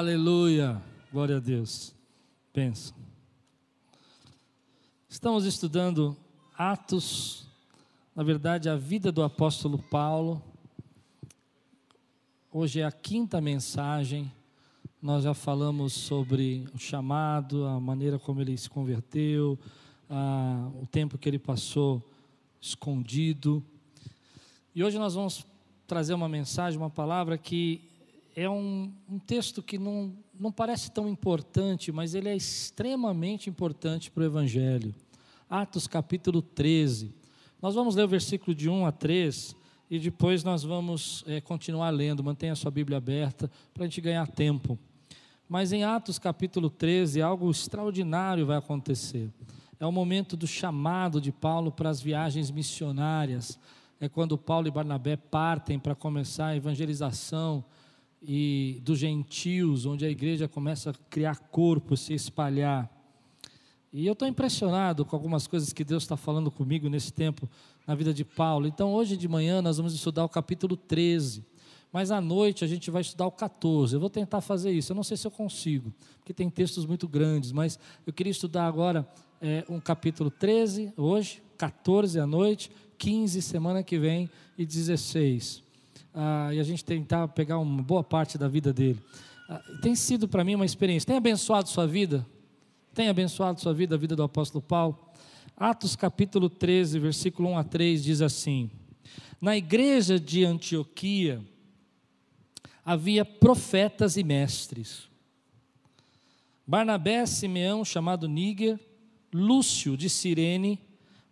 Aleluia. Glória a Deus. Pensa. Estamos estudando Atos, na verdade, a vida do apóstolo Paulo. Hoje é a quinta mensagem. Nós já falamos sobre o chamado, a maneira como ele se converteu, a, o tempo que ele passou escondido. E hoje nós vamos trazer uma mensagem, uma palavra que é um, um texto que não, não parece tão importante, mas ele é extremamente importante para o Evangelho. Atos capítulo 13. Nós vamos ler o versículo de 1 a 3 e depois nós vamos é, continuar lendo. Mantenha a sua Bíblia aberta para a gente ganhar tempo. Mas em Atos capítulo 13, algo extraordinário vai acontecer. É o momento do chamado de Paulo para as viagens missionárias. É quando Paulo e Barnabé partem para começar a evangelização e dos gentios, onde a igreja começa a criar corpo, se espalhar. E eu estou impressionado com algumas coisas que Deus está falando comigo nesse tempo, na vida de Paulo. Então, hoje de manhã, nós vamos estudar o capítulo 13. Mas à noite a gente vai estudar o 14. Eu vou tentar fazer isso. Eu não sei se eu consigo, porque tem textos muito grandes. Mas eu queria estudar agora é, um capítulo 13, hoje, 14 à noite, 15 semana que vem e 16 ah, e a gente tentar pegar uma boa parte da vida dele. Ah, tem sido para mim uma experiência. Tem abençoado sua vida? Tem abençoado sua vida, a vida do apóstolo Paulo? Atos capítulo 13, versículo 1 a 3 diz assim: Na igreja de Antioquia havia profetas e mestres. Barnabé, Simeão, chamado Níger, Lúcio de Cirene,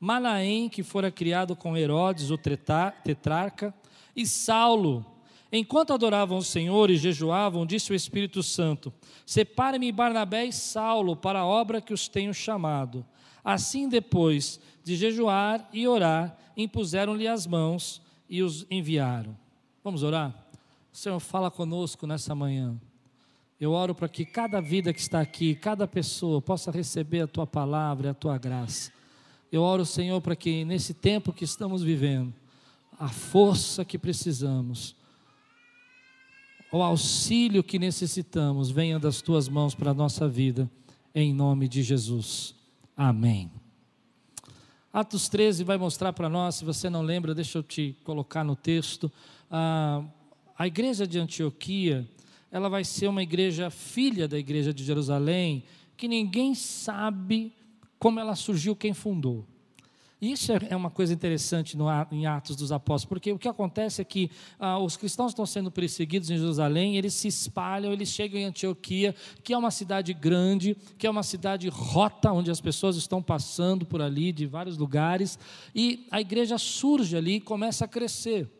Manaém, que fora criado com Herodes, o tetrarca, e Saulo. Enquanto adoravam o Senhor e jejuavam, disse o Espírito Santo: Separe-me Barnabé e Saulo para a obra que os tenho chamado. Assim, depois de jejuar e orar, impuseram-lhe as mãos e os enviaram. Vamos orar? Senhor, fala conosco nessa manhã. Eu oro para que cada vida que está aqui, cada pessoa possa receber a tua palavra e a tua graça. Eu oro, Senhor, para que nesse tempo que estamos vivendo, a força que precisamos, o auxílio que necessitamos, venha das tuas mãos para a nossa vida, em nome de Jesus. Amém. Atos 13 vai mostrar para nós, se você não lembra, deixa eu te colocar no texto. Ah, a igreja de Antioquia, ela vai ser uma igreja filha da igreja de Jerusalém, que ninguém sabe como ela surgiu, quem fundou. Isso é, é uma coisa interessante no, em Atos dos Apóstolos, porque o que acontece é que ah, os cristãos estão sendo perseguidos em Jerusalém, eles se espalham, eles chegam em Antioquia, que é uma cidade grande, que é uma cidade rota, onde as pessoas estão passando por ali, de vários lugares, e a igreja surge ali e começa a crescer.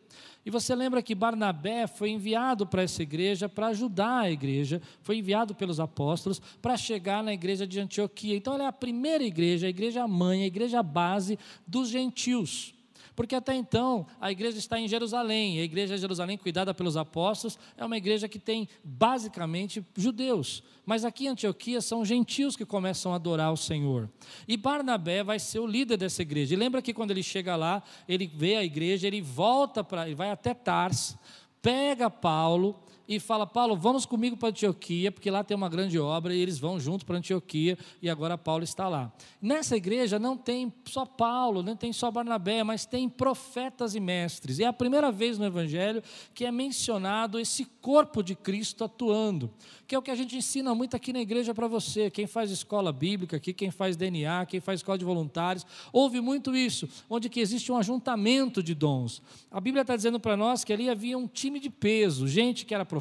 E você lembra que Barnabé foi enviado para essa igreja para ajudar a igreja, foi enviado pelos apóstolos para chegar na igreja de Antioquia. Então, ela é a primeira igreja, a igreja mãe, a igreja base dos gentios. Porque até então a igreja está em Jerusalém, a igreja de Jerusalém, cuidada pelos apóstolos, é uma igreja que tem basicamente judeus. Mas aqui em Antioquia são gentios que começam a adorar o Senhor. E Barnabé vai ser o líder dessa igreja. E lembra que quando ele chega lá, ele vê a igreja, ele volta para, ele vai até Tars, pega Paulo e fala: Paulo, vamos comigo para Antioquia, porque lá tem uma grande obra, e eles vão junto para Antioquia, e agora Paulo está lá. Nessa igreja não tem só Paulo, não tem só Barnabé, mas tem profetas e mestres. É a primeira vez no Evangelho que é mencionado esse corpo de Cristo atuando, que é o que a gente ensina muito aqui na igreja para você. Quem faz escola bíblica aqui, quem faz DNA, quem faz escola de voluntários, ouve muito isso, onde que existe um ajuntamento de dons. A Bíblia está dizendo para nós que ali havia um time de peso, gente que era profeta,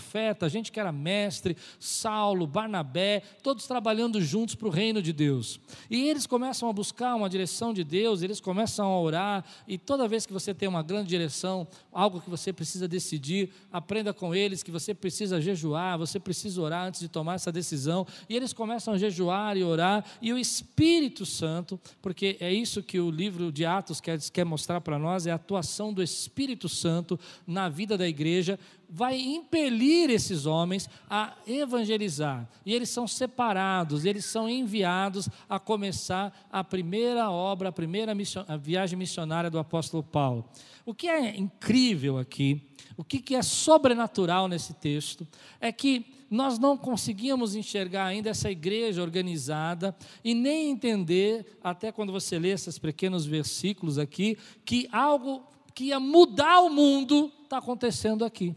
gente que era mestre, Saulo, Barnabé, todos trabalhando juntos para o reino de Deus. E eles começam a buscar uma direção de Deus, eles começam a orar, e toda vez que você tem uma grande direção, algo que você precisa decidir, aprenda com eles que você precisa jejuar, você precisa orar antes de tomar essa decisão. E eles começam a jejuar e orar, e o Espírito Santo, porque é isso que o livro de Atos quer, quer mostrar para nós, é a atuação do Espírito Santo na vida da igreja, vai impelir esses homens a evangelizar. E eles são separados, eles são enviados a começar a primeira obra, a primeira mission, a viagem missionária do apóstolo Paulo. O que é incrível aqui, o que é sobrenatural nesse texto, é que nós não conseguíamos enxergar ainda essa igreja organizada e nem entender, até quando você lê esses pequenos versículos aqui, que algo que ia mudar o mundo está acontecendo aqui.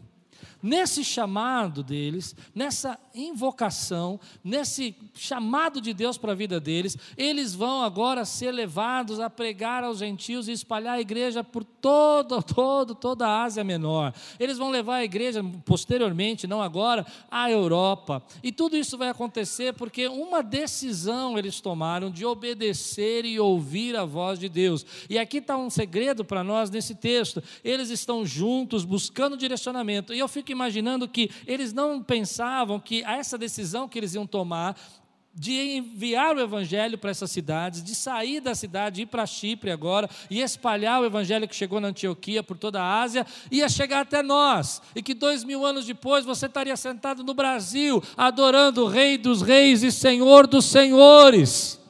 Nesse chamado deles, nessa invocação, nesse chamado de Deus para a vida deles, eles vão agora ser levados a pregar aos gentios e espalhar a igreja por todo, todo, toda a Ásia Menor. Eles vão levar a igreja posteriormente, não agora, à Europa. E tudo isso vai acontecer porque uma decisão eles tomaram de obedecer e ouvir a voz de Deus. E aqui está um segredo para nós nesse texto. Eles estão juntos buscando direcionamento. E eu fico imaginando que eles não pensavam que essa decisão que eles iam tomar de enviar o evangelho para essas cidades, de sair da cidade, ir para Chipre agora e espalhar o evangelho que chegou na Antioquia por toda a Ásia, ia chegar até nós, e que dois mil anos depois você estaria sentado no Brasil, adorando o Rei dos Reis e Senhor dos Senhores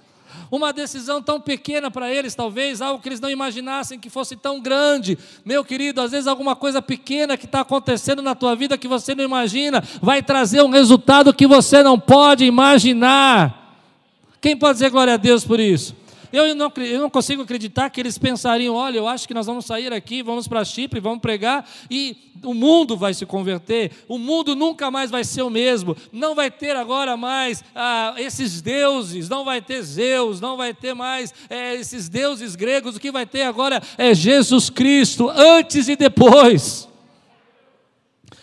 uma decisão tão pequena para eles, talvez, algo que eles não imaginassem que fosse tão grande. Meu querido, às vezes alguma coisa pequena que está acontecendo na tua vida que você não imagina, vai trazer um resultado que você não pode imaginar. Quem pode dizer glória a Deus por isso? Eu não, eu não consigo acreditar que eles pensariam: olha, eu acho que nós vamos sair aqui, vamos para Chipre, vamos pregar e o mundo vai se converter, o mundo nunca mais vai ser o mesmo, não vai ter agora mais ah, esses deuses, não vai ter Zeus, não vai ter mais é, esses deuses gregos, o que vai ter agora é Jesus Cristo, antes e depois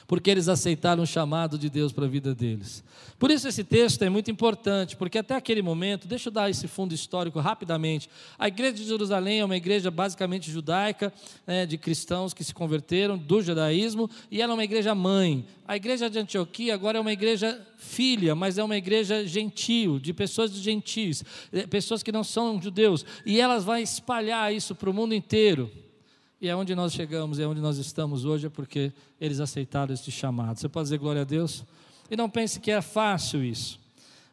porque eles aceitaram o chamado de Deus para a vida deles. Por isso esse texto é muito importante, porque até aquele momento, deixa eu dar esse fundo histórico rapidamente. A igreja de Jerusalém é uma igreja basicamente judaica, né, de cristãos que se converteram do judaísmo, e ela é uma igreja mãe. A igreja de Antioquia agora é uma igreja filha, mas é uma igreja gentil, de pessoas de gentis, eh, pessoas que não são judeus, e elas vão espalhar isso para o mundo inteiro. E é onde nós chegamos, é onde nós estamos hoje, é porque eles aceitaram este chamado. Você pode dizer glória a Deus? E não pense que é fácil isso.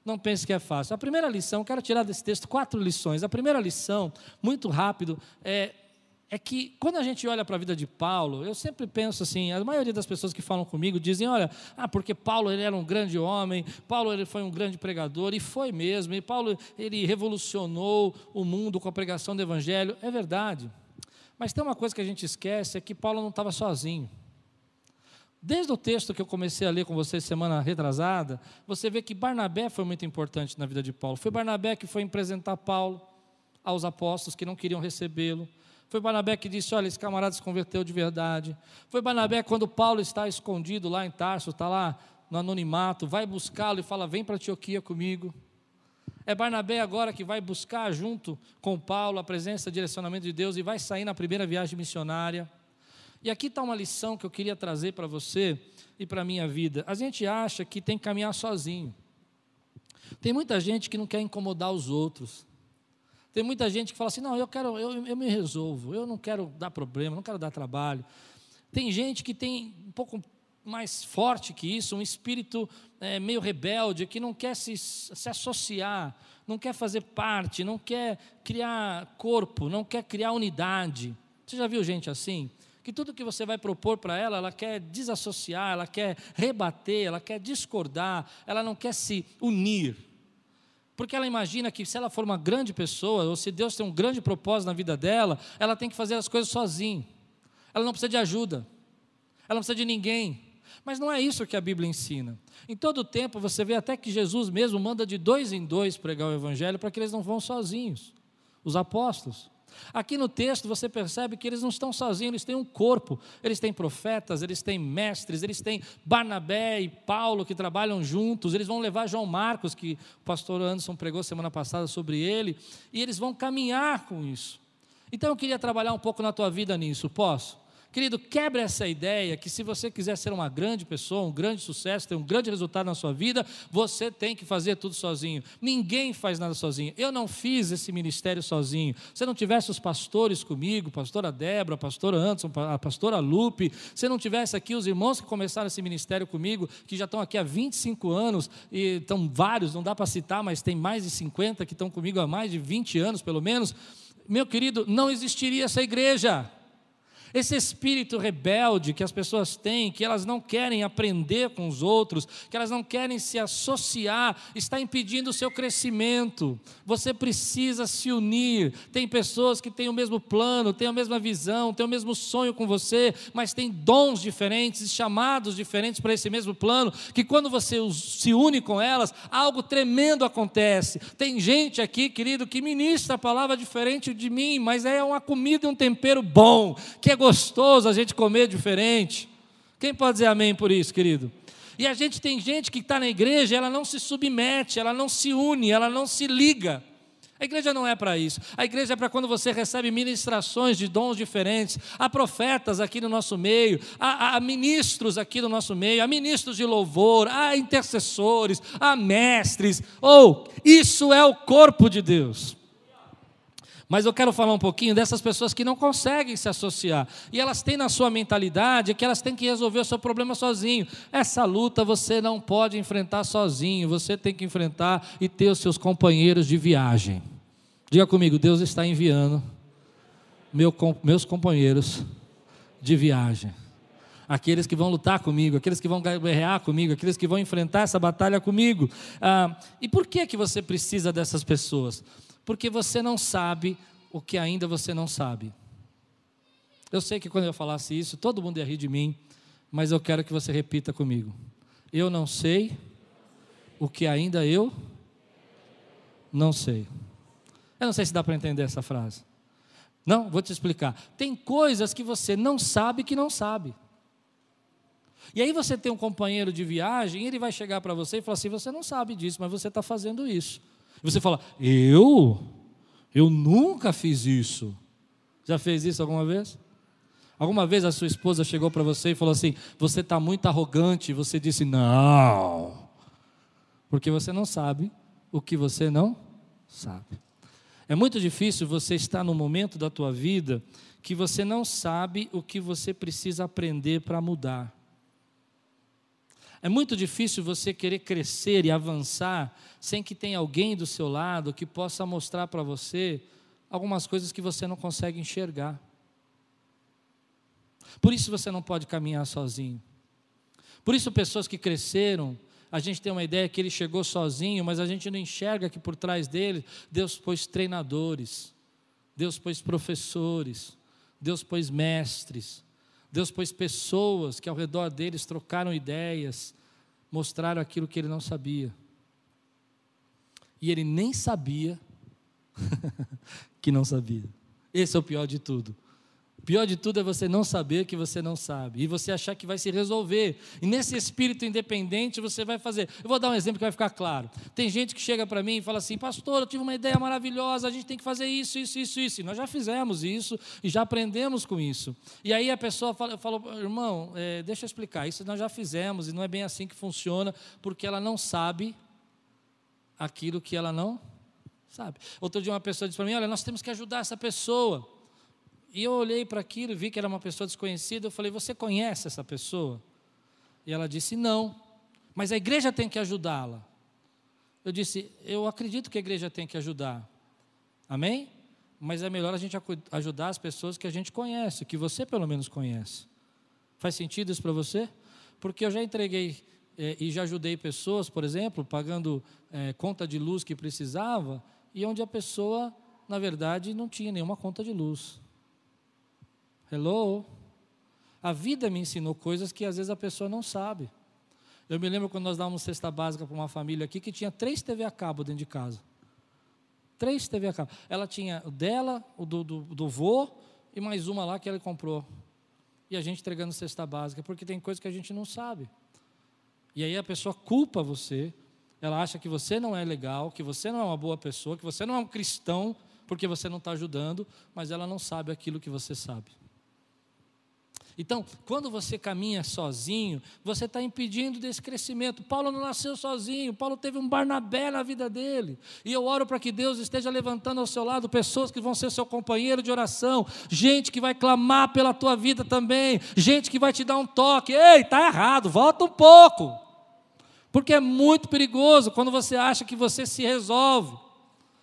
Não pense que é fácil. A primeira lição, quero tirar desse texto quatro lições. A primeira lição, muito rápido, é, é que quando a gente olha para a vida de Paulo, eu sempre penso assim, a maioria das pessoas que falam comigo dizem, olha, ah, porque Paulo ele era um grande homem, Paulo ele foi um grande pregador, e foi mesmo, e Paulo ele revolucionou o mundo com a pregação do evangelho. É verdade. Mas tem uma coisa que a gente esquece, é que Paulo não estava sozinho. Desde o texto que eu comecei a ler com vocês semana retrasada, você vê que Barnabé foi muito importante na vida de Paulo. Foi Barnabé que foi apresentar Paulo aos apóstolos que não queriam recebê-lo. Foi Barnabé que disse: Olha, esse camarada se converteu de verdade. Foi Barnabé quando Paulo está escondido lá em Tarso, está lá no anonimato, vai buscá-lo e fala: Vem para Antioquia comigo. É Barnabé agora que vai buscar junto com Paulo a presença e direcionamento de Deus e vai sair na primeira viagem missionária. E aqui está uma lição que eu queria trazer para você e para a minha vida. A gente acha que tem que caminhar sozinho. Tem muita gente que não quer incomodar os outros. Tem muita gente que fala assim: não, eu quero, eu, eu me resolvo, eu não quero dar problema, não quero dar trabalho. Tem gente que tem um pouco mais forte que isso, um espírito é, meio rebelde, que não quer se, se associar, não quer fazer parte, não quer criar corpo, não quer criar unidade. Você já viu gente assim? Que tudo que você vai propor para ela, ela quer desassociar, ela quer rebater, ela quer discordar, ela não quer se unir. Porque ela imagina que se ela for uma grande pessoa, ou se Deus tem um grande propósito na vida dela, ela tem que fazer as coisas sozinha. Ela não precisa de ajuda. Ela não precisa de ninguém. Mas não é isso que a Bíblia ensina. Em todo tempo você vê até que Jesus mesmo manda de dois em dois pregar o Evangelho para que eles não vão sozinhos, os apóstolos. Aqui no texto você percebe que eles não estão sozinhos, eles têm um corpo, eles têm profetas, eles têm mestres, eles têm Barnabé e Paulo que trabalham juntos, eles vão levar João Marcos, que o pastor Anderson pregou semana passada sobre ele, e eles vão caminhar com isso. Então eu queria trabalhar um pouco na tua vida nisso, posso? Querido, quebra essa ideia que se você quiser ser uma grande pessoa, um grande sucesso, ter um grande resultado na sua vida, você tem que fazer tudo sozinho. Ninguém faz nada sozinho. Eu não fiz esse ministério sozinho. Se não tivesse os pastores comigo, pastora Débora, pastora Anderson, a pastora Lupe, se não tivesse aqui os irmãos que começaram esse ministério comigo, que já estão aqui há 25 anos, e estão vários, não dá para citar, mas tem mais de 50 que estão comigo há mais de 20 anos, pelo menos, meu querido, não existiria essa igreja. Esse espírito rebelde que as pessoas têm, que elas não querem aprender com os outros, que elas não querem se associar, está impedindo o seu crescimento. Você precisa se unir. Tem pessoas que têm o mesmo plano, têm a mesma visão, têm o mesmo sonho com você, mas têm dons diferentes, chamados diferentes para esse mesmo plano, que quando você se une com elas, algo tremendo acontece. Tem gente aqui, querido, que ministra a palavra diferente de mim, mas é uma comida e um tempero bom, que é gostoso a gente comer diferente. Quem pode dizer amém por isso, querido? E a gente tem gente que está na igreja, ela não se submete, ela não se une, ela não se liga. A igreja não é para isso. A igreja é para quando você recebe ministrações de dons diferentes. Há profetas aqui no nosso meio, há, há, ministros aqui no nosso meio, há ministros de louvor, há intercessores, há mestres. Ou, oh, isso é o corpo de Deus. Mas eu quero falar um pouquinho dessas pessoas que não conseguem se associar. E elas têm na sua mentalidade que elas têm que resolver o seu problema sozinho. Essa luta você não pode enfrentar sozinho, você tem que enfrentar e ter os seus companheiros de viagem. Diga comigo, Deus está enviando meu, meus companheiros de viagem. Aqueles que vão lutar comigo, aqueles que vão guerrear comigo, aqueles que vão enfrentar essa batalha comigo. Ah, e por que, que você precisa dessas pessoas? Porque você não sabe o que ainda você não sabe. Eu sei que quando eu falasse isso, todo mundo ia rir de mim, mas eu quero que você repita comigo. Eu não sei o que ainda eu não sei. Eu não sei se dá para entender essa frase. Não, vou te explicar. Tem coisas que você não sabe que não sabe. E aí você tem um companheiro de viagem, ele vai chegar para você e falar assim: você não sabe disso, mas você está fazendo isso. Você fala, eu? Eu nunca fiz isso. Já fez isso alguma vez? Alguma vez a sua esposa chegou para você e falou assim: Você está muito arrogante. E você disse: Não. Porque você não sabe o que você não sabe. É muito difícil você estar no momento da tua vida que você não sabe o que você precisa aprender para mudar. É muito difícil você querer crescer e avançar sem que tenha alguém do seu lado que possa mostrar para você algumas coisas que você não consegue enxergar. Por isso você não pode caminhar sozinho. Por isso pessoas que cresceram, a gente tem uma ideia que ele chegou sozinho, mas a gente não enxerga que por trás dele Deus pôs treinadores, Deus pôs professores, Deus pôs mestres, Deus pôs pessoas que ao redor deles trocaram ideias, mostraram aquilo que ele não sabia. E ele nem sabia que não sabia. Esse é o pior de tudo. Pior de tudo é você não saber que você não sabe e você achar que vai se resolver. E nesse espírito independente você vai fazer. Eu vou dar um exemplo que vai ficar claro. Tem gente que chega para mim e fala assim: Pastor, eu tive uma ideia maravilhosa, a gente tem que fazer isso, isso, isso, isso. E nós já fizemos isso e já aprendemos com isso. E aí a pessoa fala, falou: Irmão, é, deixa eu explicar. Isso nós já fizemos e não é bem assim que funciona, porque ela não sabe aquilo que ela não sabe. Outro dia uma pessoa disse para mim: Olha, nós temos que ajudar essa pessoa. E eu olhei para aquilo vi que era uma pessoa desconhecida. Eu falei: Você conhece essa pessoa? E ela disse: Não, mas a igreja tem que ajudá-la. Eu disse: Eu acredito que a igreja tem que ajudar. Amém? Mas é melhor a gente ajudar as pessoas que a gente conhece, que você pelo menos conhece. Faz sentido isso para você? Porque eu já entreguei é, e já ajudei pessoas, por exemplo, pagando é, conta de luz que precisava, e onde a pessoa, na verdade, não tinha nenhuma conta de luz. Hello? A vida me ensinou coisas que às vezes a pessoa não sabe. Eu me lembro quando nós dávamos cesta básica para uma família aqui que tinha três TV a cabo dentro de casa. Três TV a cabo. Ela tinha o dela, o do, do, do vô e mais uma lá que ela comprou. E a gente entregando cesta básica, porque tem coisas que a gente não sabe. E aí a pessoa culpa você, ela acha que você não é legal, que você não é uma boa pessoa, que você não é um cristão, porque você não está ajudando, mas ela não sabe aquilo que você sabe. Então, quando você caminha sozinho, você está impedindo desse crescimento. Paulo não nasceu sozinho, Paulo teve um Barnabé na vida dele. E eu oro para que Deus esteja levantando ao seu lado pessoas que vão ser seu companheiro de oração, gente que vai clamar pela tua vida também, gente que vai te dar um toque. Ei, está errado, volta um pouco. Porque é muito perigoso quando você acha que você se resolve,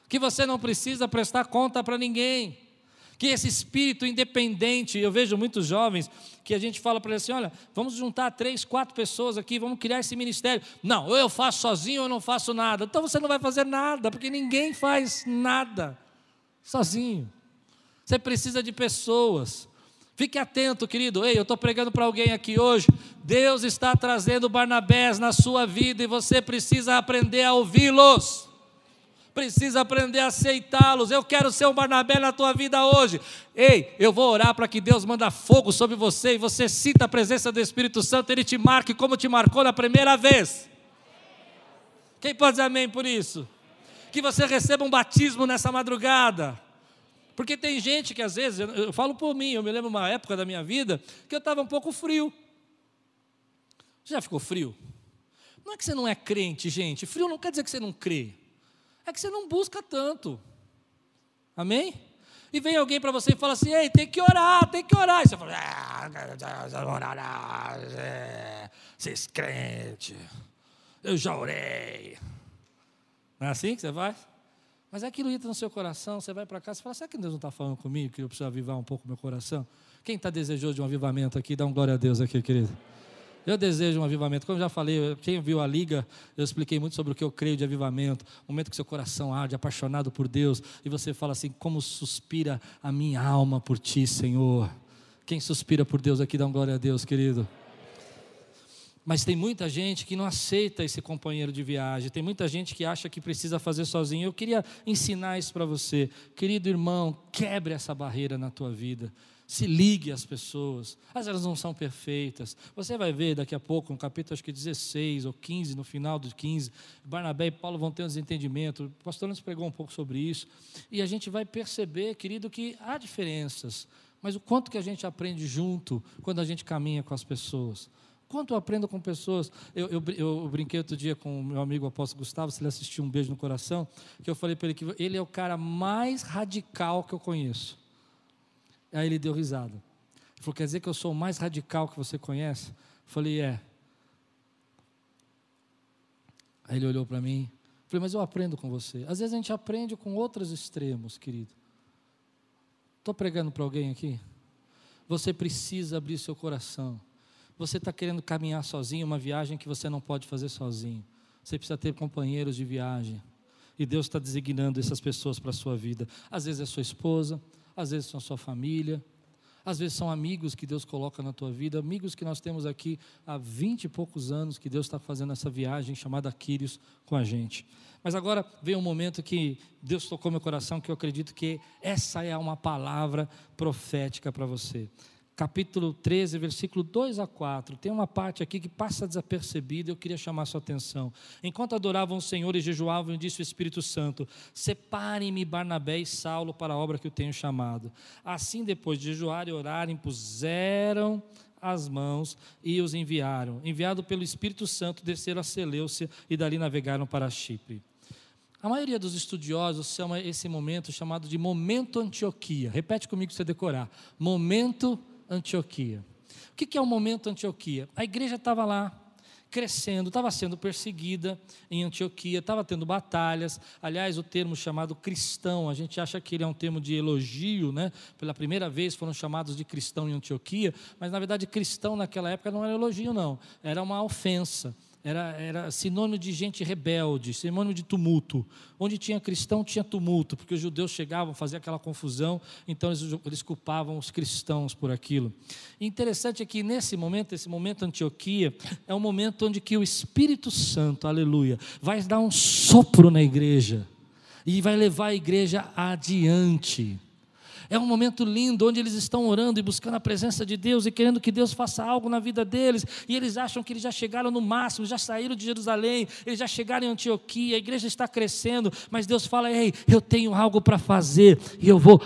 que você não precisa prestar conta para ninguém que esse espírito independente, eu vejo muitos jovens que a gente fala para eles assim: olha, vamos juntar três, quatro pessoas aqui, vamos criar esse ministério. Não, ou eu faço sozinho ou eu não faço nada. Então você não vai fazer nada, porque ninguém faz nada sozinho. Você precisa de pessoas. Fique atento, querido. Ei, eu estou pregando para alguém aqui hoje. Deus está trazendo Barnabés na sua vida e você precisa aprender a ouvi-los. Precisa aprender a aceitá-los. Eu quero ser um Barnabé na tua vida hoje. Ei, eu vou orar para que Deus manda fogo sobre você e você sinta a presença do Espírito Santo, ele te marque como te marcou na primeira vez. Quem pode dizer amém por isso? Que você receba um batismo nessa madrugada porque tem gente que às vezes, eu, eu falo por mim, eu me lembro uma época da minha vida que eu estava um pouco frio. Já ficou frio? Não é que você não é crente, gente. Frio não quer dizer que você não crê. É que você não busca tanto. Amém? E vem alguém para você e fala assim: ei, tem que orar, tem que orar. E você fala: ah, orar, é, vocês crentes, eu já orei. Não é assim que você vai? Mas aquilo entra no seu coração, você vai para casa e fala: será que Deus não está falando comigo que eu preciso avivar um pouco meu coração? Quem está desejoso de um avivamento aqui, dá um glória a Deus aqui, querido. Eu desejo um avivamento. Como eu já falei, quem viu a liga, eu expliquei muito sobre o que eu creio de avivamento. O momento que seu coração arde, apaixonado por Deus, e você fala assim: como suspira a minha alma por ti, Senhor. Quem suspira por Deus aqui, dá um glória a Deus, querido. Mas tem muita gente que não aceita esse companheiro de viagem, tem muita gente que acha que precisa fazer sozinho. Eu queria ensinar isso para você. Querido irmão, quebre essa barreira na tua vida. Se ligue às pessoas. As elas não são perfeitas. Você vai ver daqui a pouco, no capítulo acho que 16 ou 15, no final do 15, Barnabé e Paulo vão ter um desentendimento. O pastor nos pregou um pouco sobre isso. E a gente vai perceber, querido, que há diferenças. Mas o quanto que a gente aprende junto quando a gente caminha com as pessoas. Quanto eu aprendo com pessoas. Eu, eu, eu brinquei outro dia com o meu amigo apóstolo Gustavo, se ele assistiu um beijo no coração, que eu falei para ele que ele é o cara mais radical que eu conheço. Aí ele deu risada. Ele falou: Quer dizer que eu sou o mais radical que você conhece? Eu falei: É. Aí ele olhou para mim. Eu falei: Mas eu aprendo com você. Às vezes a gente aprende com outros extremos, querido. Estou pregando para alguém aqui? Você precisa abrir seu coração. Você está querendo caminhar sozinho, uma viagem que você não pode fazer sozinho. Você precisa ter companheiros de viagem. E Deus está designando essas pessoas para a sua vida. Às vezes é sua esposa, às vezes são sua família, às vezes são amigos que Deus coloca na tua vida, amigos que nós temos aqui há vinte e poucos anos que Deus está fazendo essa viagem chamada Quírios com a gente. Mas agora vem um momento que Deus tocou meu coração, que eu acredito que essa é uma palavra profética para você capítulo 13, versículo 2 a 4. Tem uma parte aqui que passa desapercebida, eu queria chamar sua atenção. Enquanto adoravam o Senhor e jejuavam, disse o Espírito Santo: Separem-me Barnabé e Saulo para a obra que eu tenho chamado. Assim, depois de jejuar e orar, impuseram as mãos e os enviaram. Enviado pelo Espírito Santo, desceram a Seleucia e dali navegaram para Chipre. A maioria dos estudiosos chama esse momento chamado de momento Antioquia. Repete comigo para você decorar. Momento Antioquia. O que é o momento Antioquia? A igreja estava lá, crescendo, estava sendo perseguida em Antioquia, estava tendo batalhas. Aliás, o termo chamado cristão, a gente acha que ele é um termo de elogio, né? Pela primeira vez foram chamados de cristão em Antioquia, mas na verdade cristão naquela época não era elogio, não, era uma ofensa era, era sinônimo de gente rebelde, sinônimo de tumulto. Onde tinha cristão, tinha tumulto, porque os judeus chegavam, faziam aquela confusão, então eles, eles culpavam os cristãos por aquilo. E interessante é que nesse momento, esse momento Antioquia, é um momento onde que o Espírito Santo, aleluia, vai dar um sopro na igreja e vai levar a igreja adiante. É um momento lindo onde eles estão orando e buscando a presença de Deus e querendo que Deus faça algo na vida deles. E eles acham que eles já chegaram no máximo, já saíram de Jerusalém, eles já chegaram em Antioquia, a igreja está crescendo, mas Deus fala: Ei, eu tenho algo para fazer e eu vou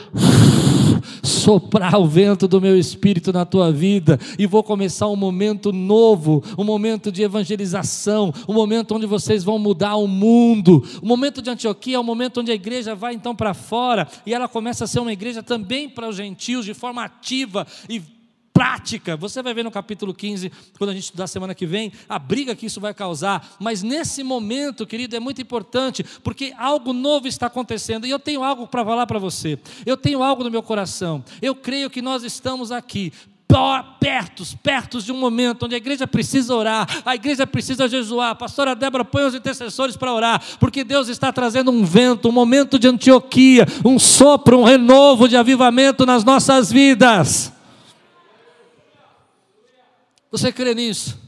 soprar o vento do meu espírito na tua vida e vou começar um momento novo, um momento de evangelização, um momento onde vocês vão mudar o mundo. O momento de Antioquia é o momento onde a igreja vai então para fora e ela começa a ser uma igreja também para os gentios de forma ativa e prática. Você vai ver no capítulo 15, quando a gente estudar semana que vem, a briga que isso vai causar. Mas nesse momento, querido, é muito importante, porque algo novo está acontecendo. E eu tenho algo para falar para você. Eu tenho algo no meu coração. Eu creio que nós estamos aqui pertos, pertos de um momento onde a igreja precisa orar, a igreja precisa jejuar. Pastora Débora põe os intercessores para orar, porque Deus está trazendo um vento, um momento de Antioquia, um sopro, um renovo de avivamento nas nossas vidas. Você crê nisso?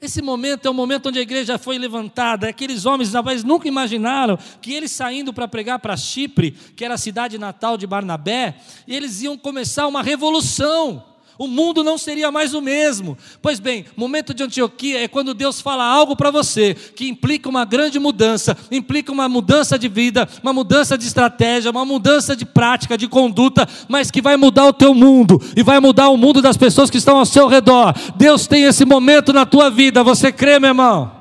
Esse momento é o momento onde a igreja foi levantada. Aqueles homens talvez nunca imaginaram que eles saindo para pregar para Chipre, que era a cidade natal de Barnabé, eles iam começar uma revolução o mundo não seria mais o mesmo. Pois bem, momento de Antioquia é quando Deus fala algo para você que implica uma grande mudança, implica uma mudança de vida, uma mudança de estratégia, uma mudança de prática, de conduta, mas que vai mudar o teu mundo e vai mudar o mundo das pessoas que estão ao seu redor. Deus tem esse momento na tua vida, você crê, meu irmão?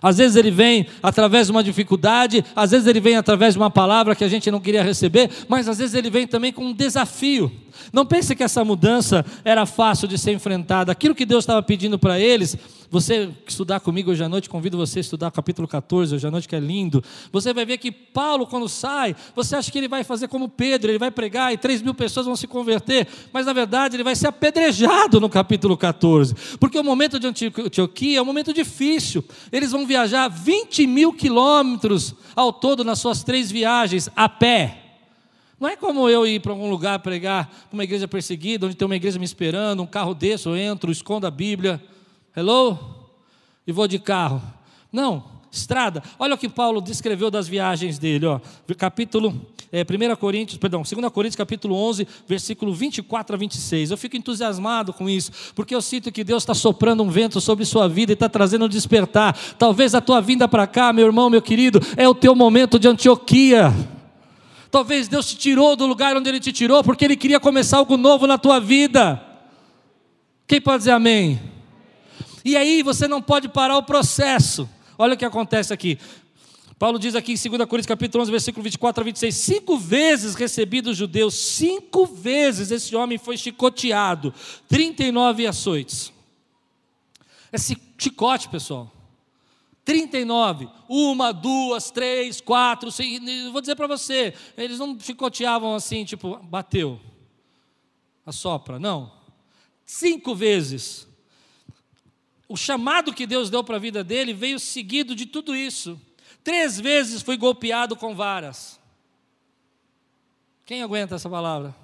Às vezes ele vem através de uma dificuldade, às vezes ele vem através de uma palavra que a gente não queria receber, mas às vezes ele vem também com um desafio. Não pense que essa mudança era fácil de ser enfrentada. Aquilo que Deus estava pedindo para eles, você estudar comigo hoje à noite, convido você a estudar capítulo 14 hoje à noite, que é lindo. Você vai ver que Paulo, quando sai, você acha que ele vai fazer como Pedro, ele vai pregar e 3 mil pessoas vão se converter, mas na verdade ele vai ser apedrejado no capítulo 14, porque o momento de Antioquia é um momento difícil. Eles vão viajar 20 mil quilômetros ao todo nas suas três viagens a pé. Não é como eu ir para algum lugar pregar para uma igreja perseguida, onde tem uma igreja me esperando, um carro desse, eu entro, escondo a Bíblia, hello? E vou de carro. Não, estrada. Olha o que Paulo descreveu das viagens dele, ó. Capítulo é, 1 Coríntios, perdão, 2 Coríntios, capítulo 11, versículo 24 a 26. Eu fico entusiasmado com isso, porque eu sinto que Deus está soprando um vento sobre sua vida e está trazendo um despertar. Talvez a tua vinda para cá, meu irmão, meu querido, é o teu momento de Antioquia. Talvez Deus te tirou do lugar onde Ele te tirou, porque Ele queria começar algo novo na tua vida. Quem pode dizer amém? E aí você não pode parar o processo. Olha o que acontece aqui. Paulo diz aqui em 2 Coríntios capítulo 11, versículo 24 a 26, cinco vezes recebido os judeus, cinco vezes esse homem foi chicoteado, 39 açoites. Esse chicote, pessoal, 39, uma, duas, três, quatro, cinco, vou dizer para você, eles não chicoteavam assim, tipo, bateu, assopra, não. Cinco vezes. O chamado que Deus deu para a vida dele veio seguido de tudo isso. Três vezes foi golpeado com varas. Quem aguenta essa palavra?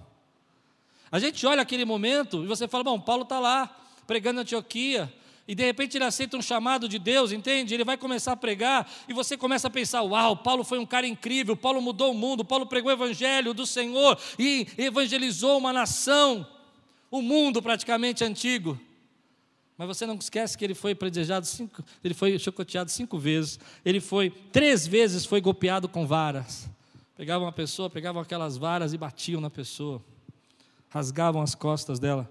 A gente olha aquele momento e você fala, bom, Paulo está lá, pregando em Antioquia, e de repente ele aceita um chamado de Deus, entende? Ele vai começar a pregar e você começa a pensar: uau, Paulo foi um cara incrível, Paulo mudou o mundo, Paulo pregou o evangelho do Senhor e evangelizou uma nação, o mundo praticamente antigo. Mas você não esquece que ele foi predejado cinco, ele foi chocoteado cinco vezes, ele foi três vezes foi golpeado com varas. Pegavam uma pessoa, pegavam aquelas varas e batiam na pessoa, rasgavam as costas dela.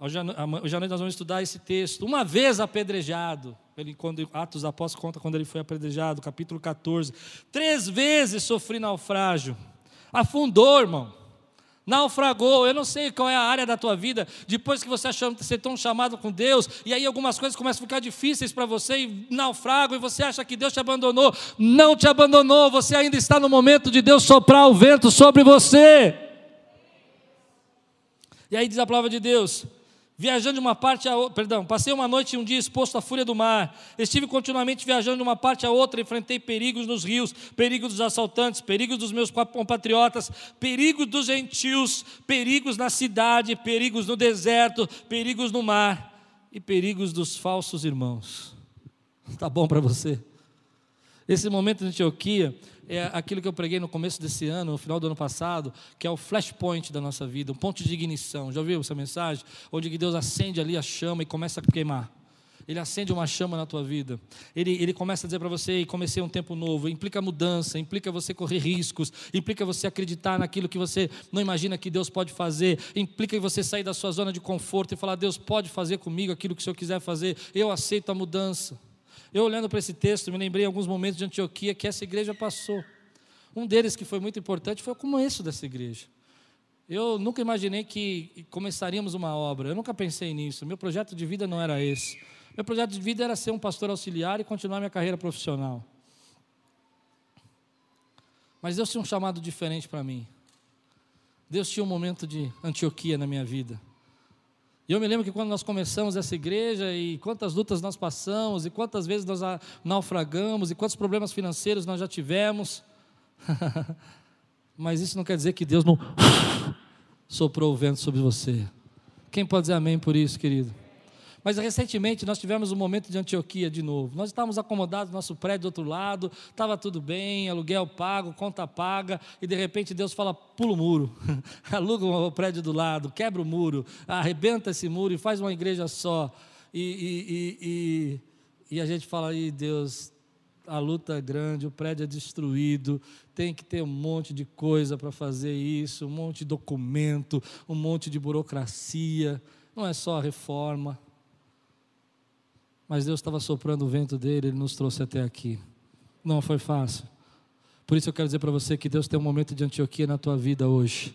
Hoje à noite nós vamos estudar esse texto. Uma vez apedrejado, ele, quando, Atos Apóstolos conta quando ele foi apedrejado, capítulo 14. Três vezes sofri naufrágio. Afundou, irmão. Naufragou. Eu não sei qual é a área da tua vida, depois que você achou ser tão chamado com Deus, e aí algumas coisas começam a ficar difíceis para você, e naufrago, e você acha que Deus te abandonou. Não te abandonou, você ainda está no momento de Deus soprar o vento sobre você. E aí diz a palavra de Deus: viajando de uma parte a outra, perdão, passei uma noite e um dia exposto à fúria do mar. Estive continuamente viajando de uma parte a outra, enfrentei perigos nos rios, perigos dos assaltantes, perigos dos meus compatriotas, perigos dos gentios, perigos na cidade, perigos no deserto, perigos no mar e perigos dos falsos irmãos. Tá bom para você? Esse momento de Antioquia é aquilo que eu preguei no começo desse ano, no final do ano passado, que é o flashpoint da nossa vida, um ponto de ignição. Já ouviu essa mensagem? Onde Deus acende ali a chama e começa a queimar. Ele acende uma chama na tua vida. Ele, ele começa a dizer para você: comecei um tempo novo. Implica mudança, implica você correr riscos, implica você acreditar naquilo que você não imagina que Deus pode fazer, implica você sair da sua zona de conforto e falar: Deus pode fazer comigo aquilo que o Senhor quiser fazer. Eu aceito a mudança. Eu olhando para esse texto, me lembrei em alguns momentos de Antioquia que essa igreja passou. Um deles que foi muito importante foi o começo dessa igreja. Eu nunca imaginei que começaríamos uma obra, eu nunca pensei nisso. Meu projeto de vida não era esse. Meu projeto de vida era ser um pastor auxiliar e continuar minha carreira profissional. Mas Deus tinha um chamado diferente para mim. Deus tinha um momento de Antioquia na minha vida. E eu me lembro que quando nós começamos essa igreja, e quantas lutas nós passamos, e quantas vezes nós naufragamos, e quantos problemas financeiros nós já tivemos. Mas isso não quer dizer que Deus não soprou o vento sobre você. Quem pode dizer amém por isso, querido? Mas recentemente nós tivemos um momento de Antioquia de novo. Nós estávamos acomodados no nosso prédio do outro lado, estava tudo bem, aluguel pago, conta paga, e de repente Deus fala: pula o muro, aluga o prédio do lado, quebra o muro, arrebenta esse muro e faz uma igreja só. E, e, e, e a gente fala: aí Deus, a luta é grande, o prédio é destruído, tem que ter um monte de coisa para fazer isso, um monte de documento, um monte de burocracia. Não é só a reforma. Mas Deus estava soprando o vento dele, ele nos trouxe até aqui. Não foi fácil. Por isso eu quero dizer para você que Deus tem um momento de Antioquia na tua vida hoje.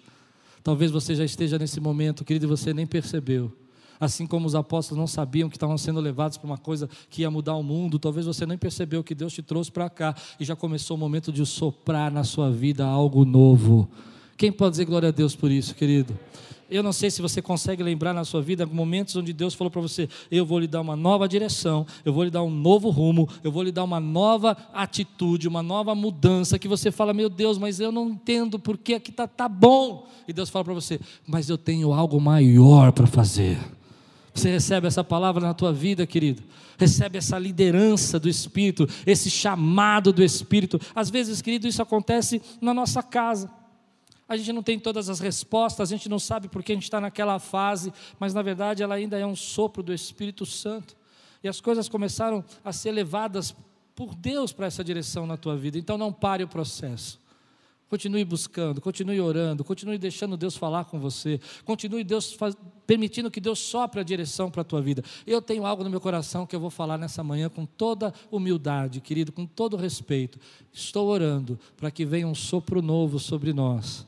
Talvez você já esteja nesse momento, querido, e você nem percebeu. Assim como os apóstolos não sabiam que estavam sendo levados para uma coisa que ia mudar o mundo, talvez você nem percebeu que Deus te trouxe para cá e já começou o momento de soprar na sua vida algo novo. Quem pode dizer glória a Deus por isso, querido? Eu não sei se você consegue lembrar na sua vida momentos onde Deus falou para você: eu vou lhe dar uma nova direção, eu vou lhe dar um novo rumo, eu vou lhe dar uma nova atitude, uma nova mudança. Que você fala: meu Deus, mas eu não entendo porque aqui está tá bom. E Deus fala para você: mas eu tenho algo maior para fazer. Você recebe essa palavra na tua vida, querido. Recebe essa liderança do Espírito, esse chamado do Espírito. Às vezes, querido, isso acontece na nossa casa. A gente não tem todas as respostas, a gente não sabe porque a gente está naquela fase, mas na verdade ela ainda é um sopro do Espírito Santo. E as coisas começaram a ser levadas por Deus para essa direção na tua vida. Então não pare o processo. Continue buscando, continue orando, continue deixando Deus falar com você, continue Deus faz, permitindo que Deus sopre a direção para a tua vida. Eu tenho algo no meu coração que eu vou falar nessa manhã com toda humildade, querido, com todo respeito. Estou orando para que venha um sopro novo sobre nós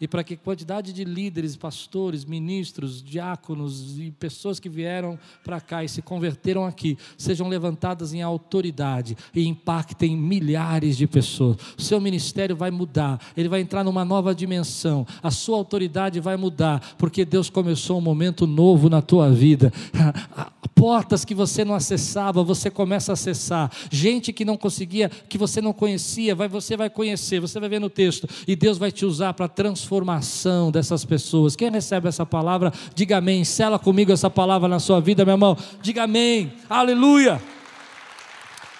e para que quantidade de líderes, pastores, ministros, diáconos e pessoas que vieram para cá e se converteram aqui sejam levantadas em autoridade e impactem milhares de pessoas. O seu ministério vai mudar, ele vai entrar numa nova dimensão, a sua autoridade vai mudar, porque Deus começou um momento novo na tua vida. Portas que você não acessava, você começa a acessar. Gente que não conseguia, que você não conhecia, vai, você vai conhecer, você vai ver no texto, e Deus vai te usar para transformar transformação dessas pessoas. Quem recebe essa palavra, diga amém. Sela comigo essa palavra na sua vida, meu irmão. Diga amém. Aleluia.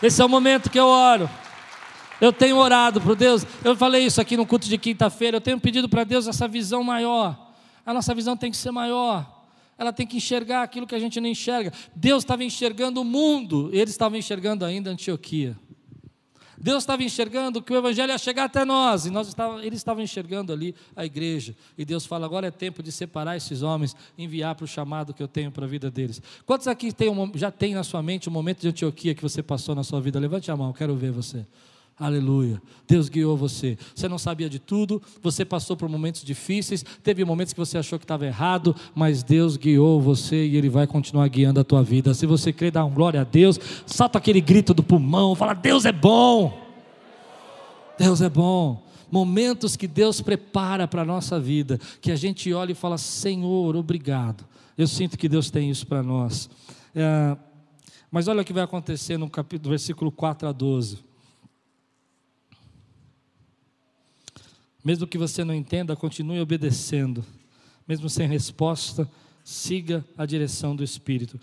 Esse é o momento que eu oro. Eu tenho orado para Deus. Eu falei isso aqui no culto de quinta-feira. Eu tenho pedido para Deus essa visão maior. A nossa visão tem que ser maior. Ela tem que enxergar aquilo que a gente não enxerga. Deus estava enxergando o mundo, ele estava enxergando ainda Antioquia. Deus estava enxergando que o Evangelho ia chegar até nós, e nós estava, ele estava enxergando ali a igreja. E Deus fala: agora é tempo de separar esses homens, enviar para o chamado que eu tenho para a vida deles. Quantos aqui tem um, já tem na sua mente o um momento de Antioquia que você passou na sua vida? Levante a mão, quero ver você. Aleluia. Deus guiou você. Você não sabia de tudo, você passou por momentos difíceis, teve momentos que você achou que estava errado, mas Deus guiou você e Ele vai continuar guiando a tua vida. Se você crê, dá um glória a Deus, salta aquele grito do pulmão, fala: Deus é bom. Deus é bom. Momentos que Deus prepara para a nossa vida, que a gente olha e fala: Senhor, obrigado. Eu sinto que Deus tem isso para nós. É, mas olha o que vai acontecer no capítulo, versículo 4 a 12. Mesmo que você não entenda, continue obedecendo. Mesmo sem resposta, siga a direção do Espírito.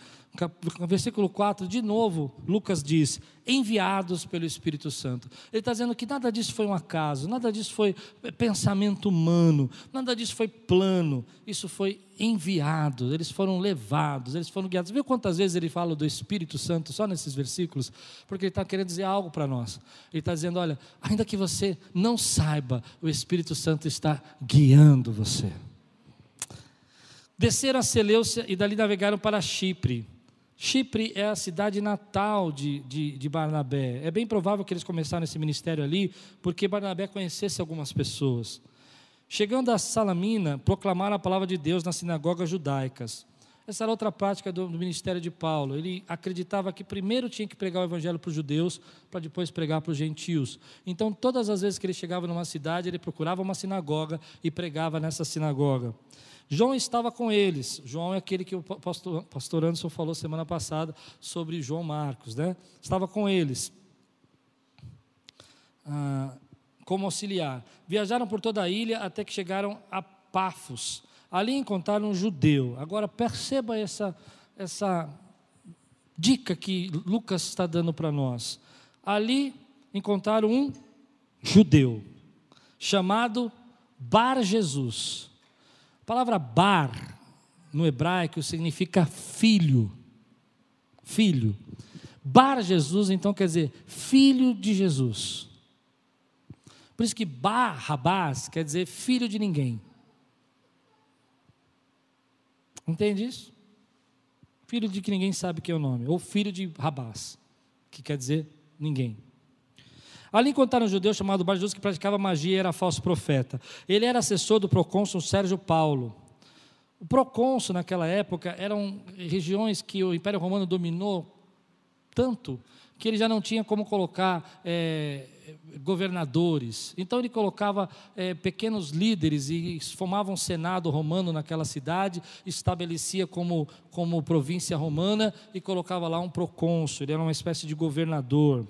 Versículo 4, de novo, Lucas diz: enviados pelo Espírito Santo. Ele está dizendo que nada disso foi um acaso, nada disso foi pensamento humano, nada disso foi plano, isso foi enviado, eles foram levados, eles foram guiados. Viu quantas vezes ele fala do Espírito Santo só nesses versículos? Porque ele está querendo dizer algo para nós. Ele está dizendo: olha, ainda que você não saiba, o Espírito Santo está guiando você. Desceram a Seleucia e dali navegaram para Chipre. Chipre é a cidade natal de, de, de, Barnabé. É bem provável que eles começaram esse ministério ali, porque Barnabé conhecesse algumas pessoas. Chegando a Salamina, proclamaram a palavra de Deus nas sinagogas judaicas. Essa era outra prática do, do, ministério de Paulo. Ele acreditava que primeiro tinha que pregar o evangelho para os judeus, para depois pregar para os gentios. Então, todas as vezes que ele chegava numa cidade, ele procurava uma sinagoga e pregava nessa sinagoga. João estava com eles. João é aquele que o pastor, pastor Anderson falou semana passada sobre João Marcos, né? Estava com eles. Ah, como auxiliar. Viajaram por toda a ilha até que chegaram a Pafos Ali encontraram um judeu. Agora perceba essa, essa dica que Lucas está dando para nós. Ali encontraram um judeu chamado Bar Jesus. A palavra bar no hebraico significa filho. Filho. Bar Jesus então quer dizer filho de Jesus. Por isso que Bar Rabás quer dizer filho de ninguém. Entende isso? Filho de que ninguém sabe que é o nome, ou filho de Rabás, que quer dizer ninguém. Ali encontraram um judeu chamado Bar Jesus que praticava magia e era falso profeta. Ele era assessor do procônsul Sérgio Paulo. O procônsul naquela época eram regiões que o Império Romano dominou tanto que ele já não tinha como colocar é, governadores. Então ele colocava é, pequenos líderes e formava um senado romano naquela cidade, estabelecia como, como província romana e colocava lá um procônsul, ele era uma espécie de governador.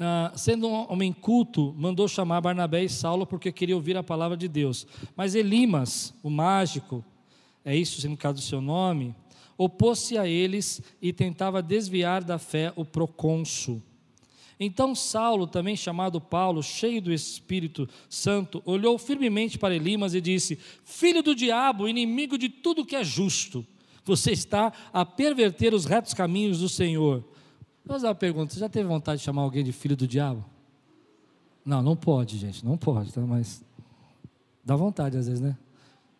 Ah, sendo um homem culto, mandou chamar Barnabé e Saulo porque queria ouvir a palavra de Deus. Mas Elimas, o mágico, é isso o significado do seu nome, opôs-se a eles e tentava desviar da fé o procônsul. Então Saulo, também chamado Paulo, cheio do Espírito Santo, olhou firmemente para Elimas e disse: Filho do diabo, inimigo de tudo que é justo, você está a perverter os retos caminhos do Senhor. Vou fazer uma pergunta: você já teve vontade de chamar alguém de filho do diabo? Não, não pode, gente, não pode, tá? mas dá vontade às vezes, né?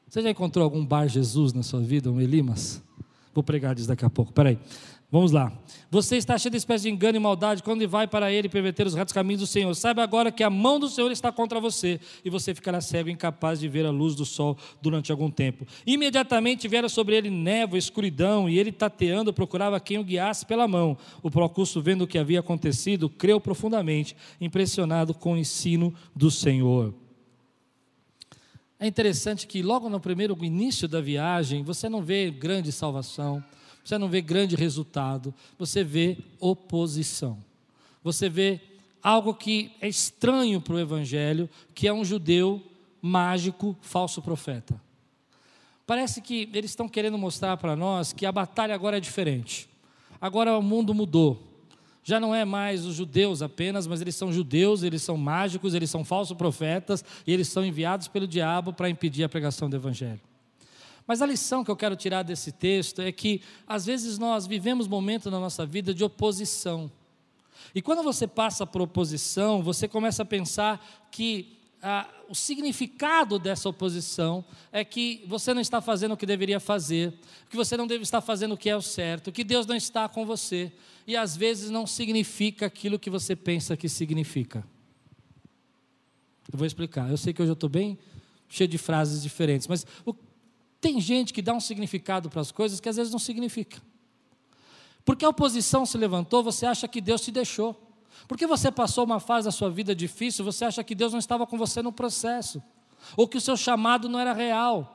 Você já encontrou algum bar Jesus na sua vida, um Elimas? Vou pregar disso daqui a pouco. Peraí. Vamos lá. Você está cheio de espécie de engano e maldade quando vai para ele perverter os retos caminhos do Senhor. Saiba agora que a mão do Senhor está contra você e você ficará cego, incapaz de ver a luz do sol durante algum tempo. Imediatamente viera sobre ele névoa, escuridão e ele tateando procurava quem o guiasse pela mão. O procurso, vendo o que havia acontecido, creu profundamente, impressionado com o ensino do Senhor. É interessante que logo no primeiro início da viagem, você não vê grande salvação, você não vê grande resultado, você vê oposição. Você vê algo que é estranho para o evangelho, que é um judeu mágico, falso profeta. Parece que eles estão querendo mostrar para nós que a batalha agora é diferente. Agora o mundo mudou já não é mais os judeus apenas, mas eles são judeus, eles são mágicos, eles são falsos profetas e eles são enviados pelo diabo para impedir a pregação do evangelho. Mas a lição que eu quero tirar desse texto é que às vezes nós vivemos momentos na nossa vida de oposição. E quando você passa por oposição, você começa a pensar que ah, o significado dessa oposição é que você não está fazendo o que deveria fazer, que você não deve estar fazendo o que é o certo, que Deus não está com você, e às vezes não significa aquilo que você pensa que significa. Eu vou explicar. Eu sei que hoje eu estou bem cheio de frases diferentes, mas o, tem gente que dá um significado para as coisas que às vezes não significa. Porque a oposição se levantou, você acha que Deus te deixou. Porque você passou uma fase da sua vida difícil, você acha que Deus não estava com você no processo, ou que o seu chamado não era real.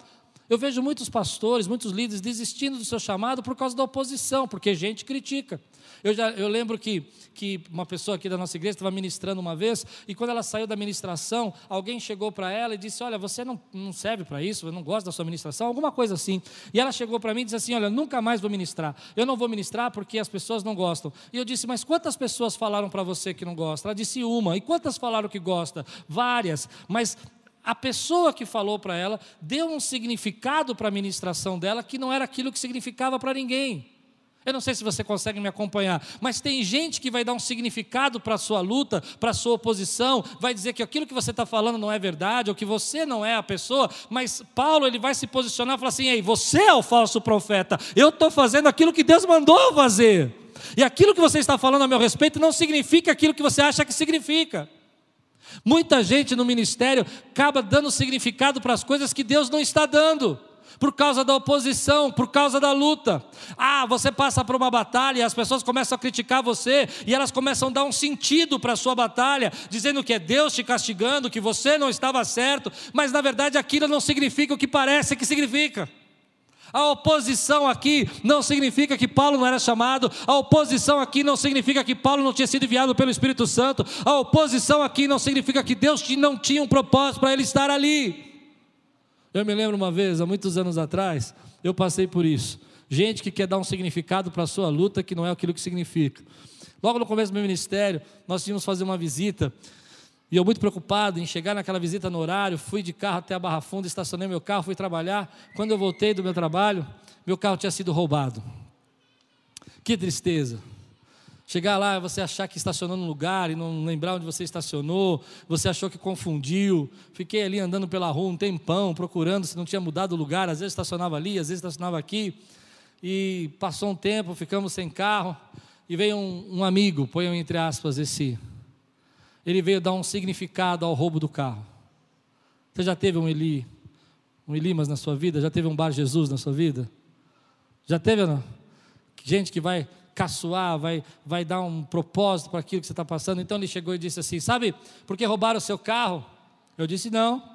Eu vejo muitos pastores, muitos líderes desistindo do seu chamado por causa da oposição, porque gente critica. Eu, já, eu lembro que, que uma pessoa aqui da nossa igreja estava ministrando uma vez, e quando ela saiu da ministração, alguém chegou para ela e disse: Olha, você não, não serve para isso, eu não gosto da sua ministração, alguma coisa assim. E ela chegou para mim e disse assim: Olha, nunca mais vou ministrar. Eu não vou ministrar porque as pessoas não gostam. E eu disse: Mas quantas pessoas falaram para você que não gosta? Ela disse: Uma. E quantas falaram que gosta? Várias. Mas a pessoa que falou para ela deu um significado para a ministração dela que não era aquilo que significava para ninguém. Eu não sei se você consegue me acompanhar, mas tem gente que vai dar um significado para a sua luta, para a sua oposição, vai dizer que aquilo que você está falando não é verdade, ou que você não é a pessoa, mas Paulo ele vai se posicionar e falar assim: Ei, você é o falso profeta, eu estou fazendo aquilo que Deus mandou fazer, e aquilo que você está falando a meu respeito não significa aquilo que você acha que significa. Muita gente no ministério acaba dando significado para as coisas que Deus não está dando por causa da oposição, por causa da luta. Ah, você passa por uma batalha e as pessoas começam a criticar você e elas começam a dar um sentido para a sua batalha, dizendo que é Deus te castigando, que você não estava certo, mas na verdade aquilo não significa o que parece que significa. A oposição aqui não significa que Paulo não era chamado, a oposição aqui não significa que Paulo não tinha sido enviado pelo Espírito Santo, a oposição aqui não significa que Deus não tinha um propósito para ele estar ali. Eu me lembro uma vez, há muitos anos atrás, eu passei por isso. Gente que quer dar um significado para a sua luta que não é aquilo que significa. Logo no começo do meu ministério, nós tínhamos fazer uma visita, e eu muito preocupado em chegar naquela visita no horário, fui de carro até a Barra Funda, estacionei meu carro, fui trabalhar. Quando eu voltei do meu trabalho, meu carro tinha sido roubado. Que tristeza. Chegar lá, você achar que estacionou no lugar e não lembrar onde você estacionou, você achou que confundiu. Fiquei ali andando pela rua um tempão, procurando se não tinha mudado o lugar. Às vezes estacionava ali, às vezes estacionava aqui. E passou um tempo, ficamos sem carro. E veio um, um amigo, ponham entre aspas esse. Ele veio dar um significado ao roubo do carro. Você já teve um Eli, um Elimas na sua vida? Já teve um Bar Jesus na sua vida? Já teve não? gente que vai caçoar, vai, vai dar um propósito para aquilo que você está passando. Então ele chegou e disse assim: Sabe por que roubaram o seu carro? Eu disse: Não.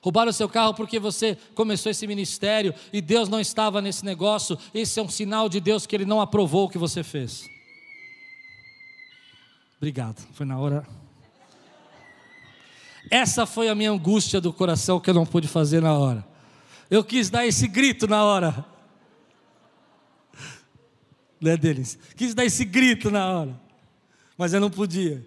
Roubaram o seu carro porque você começou esse ministério e Deus não estava nesse negócio. Esse é um sinal de Deus que Ele não aprovou o que você fez. Obrigado, foi na hora. Essa foi a minha angústia do coração que eu não pude fazer na hora. Eu quis dar esse grito na hora né, deles. Quis dar esse grito na hora, mas eu não podia.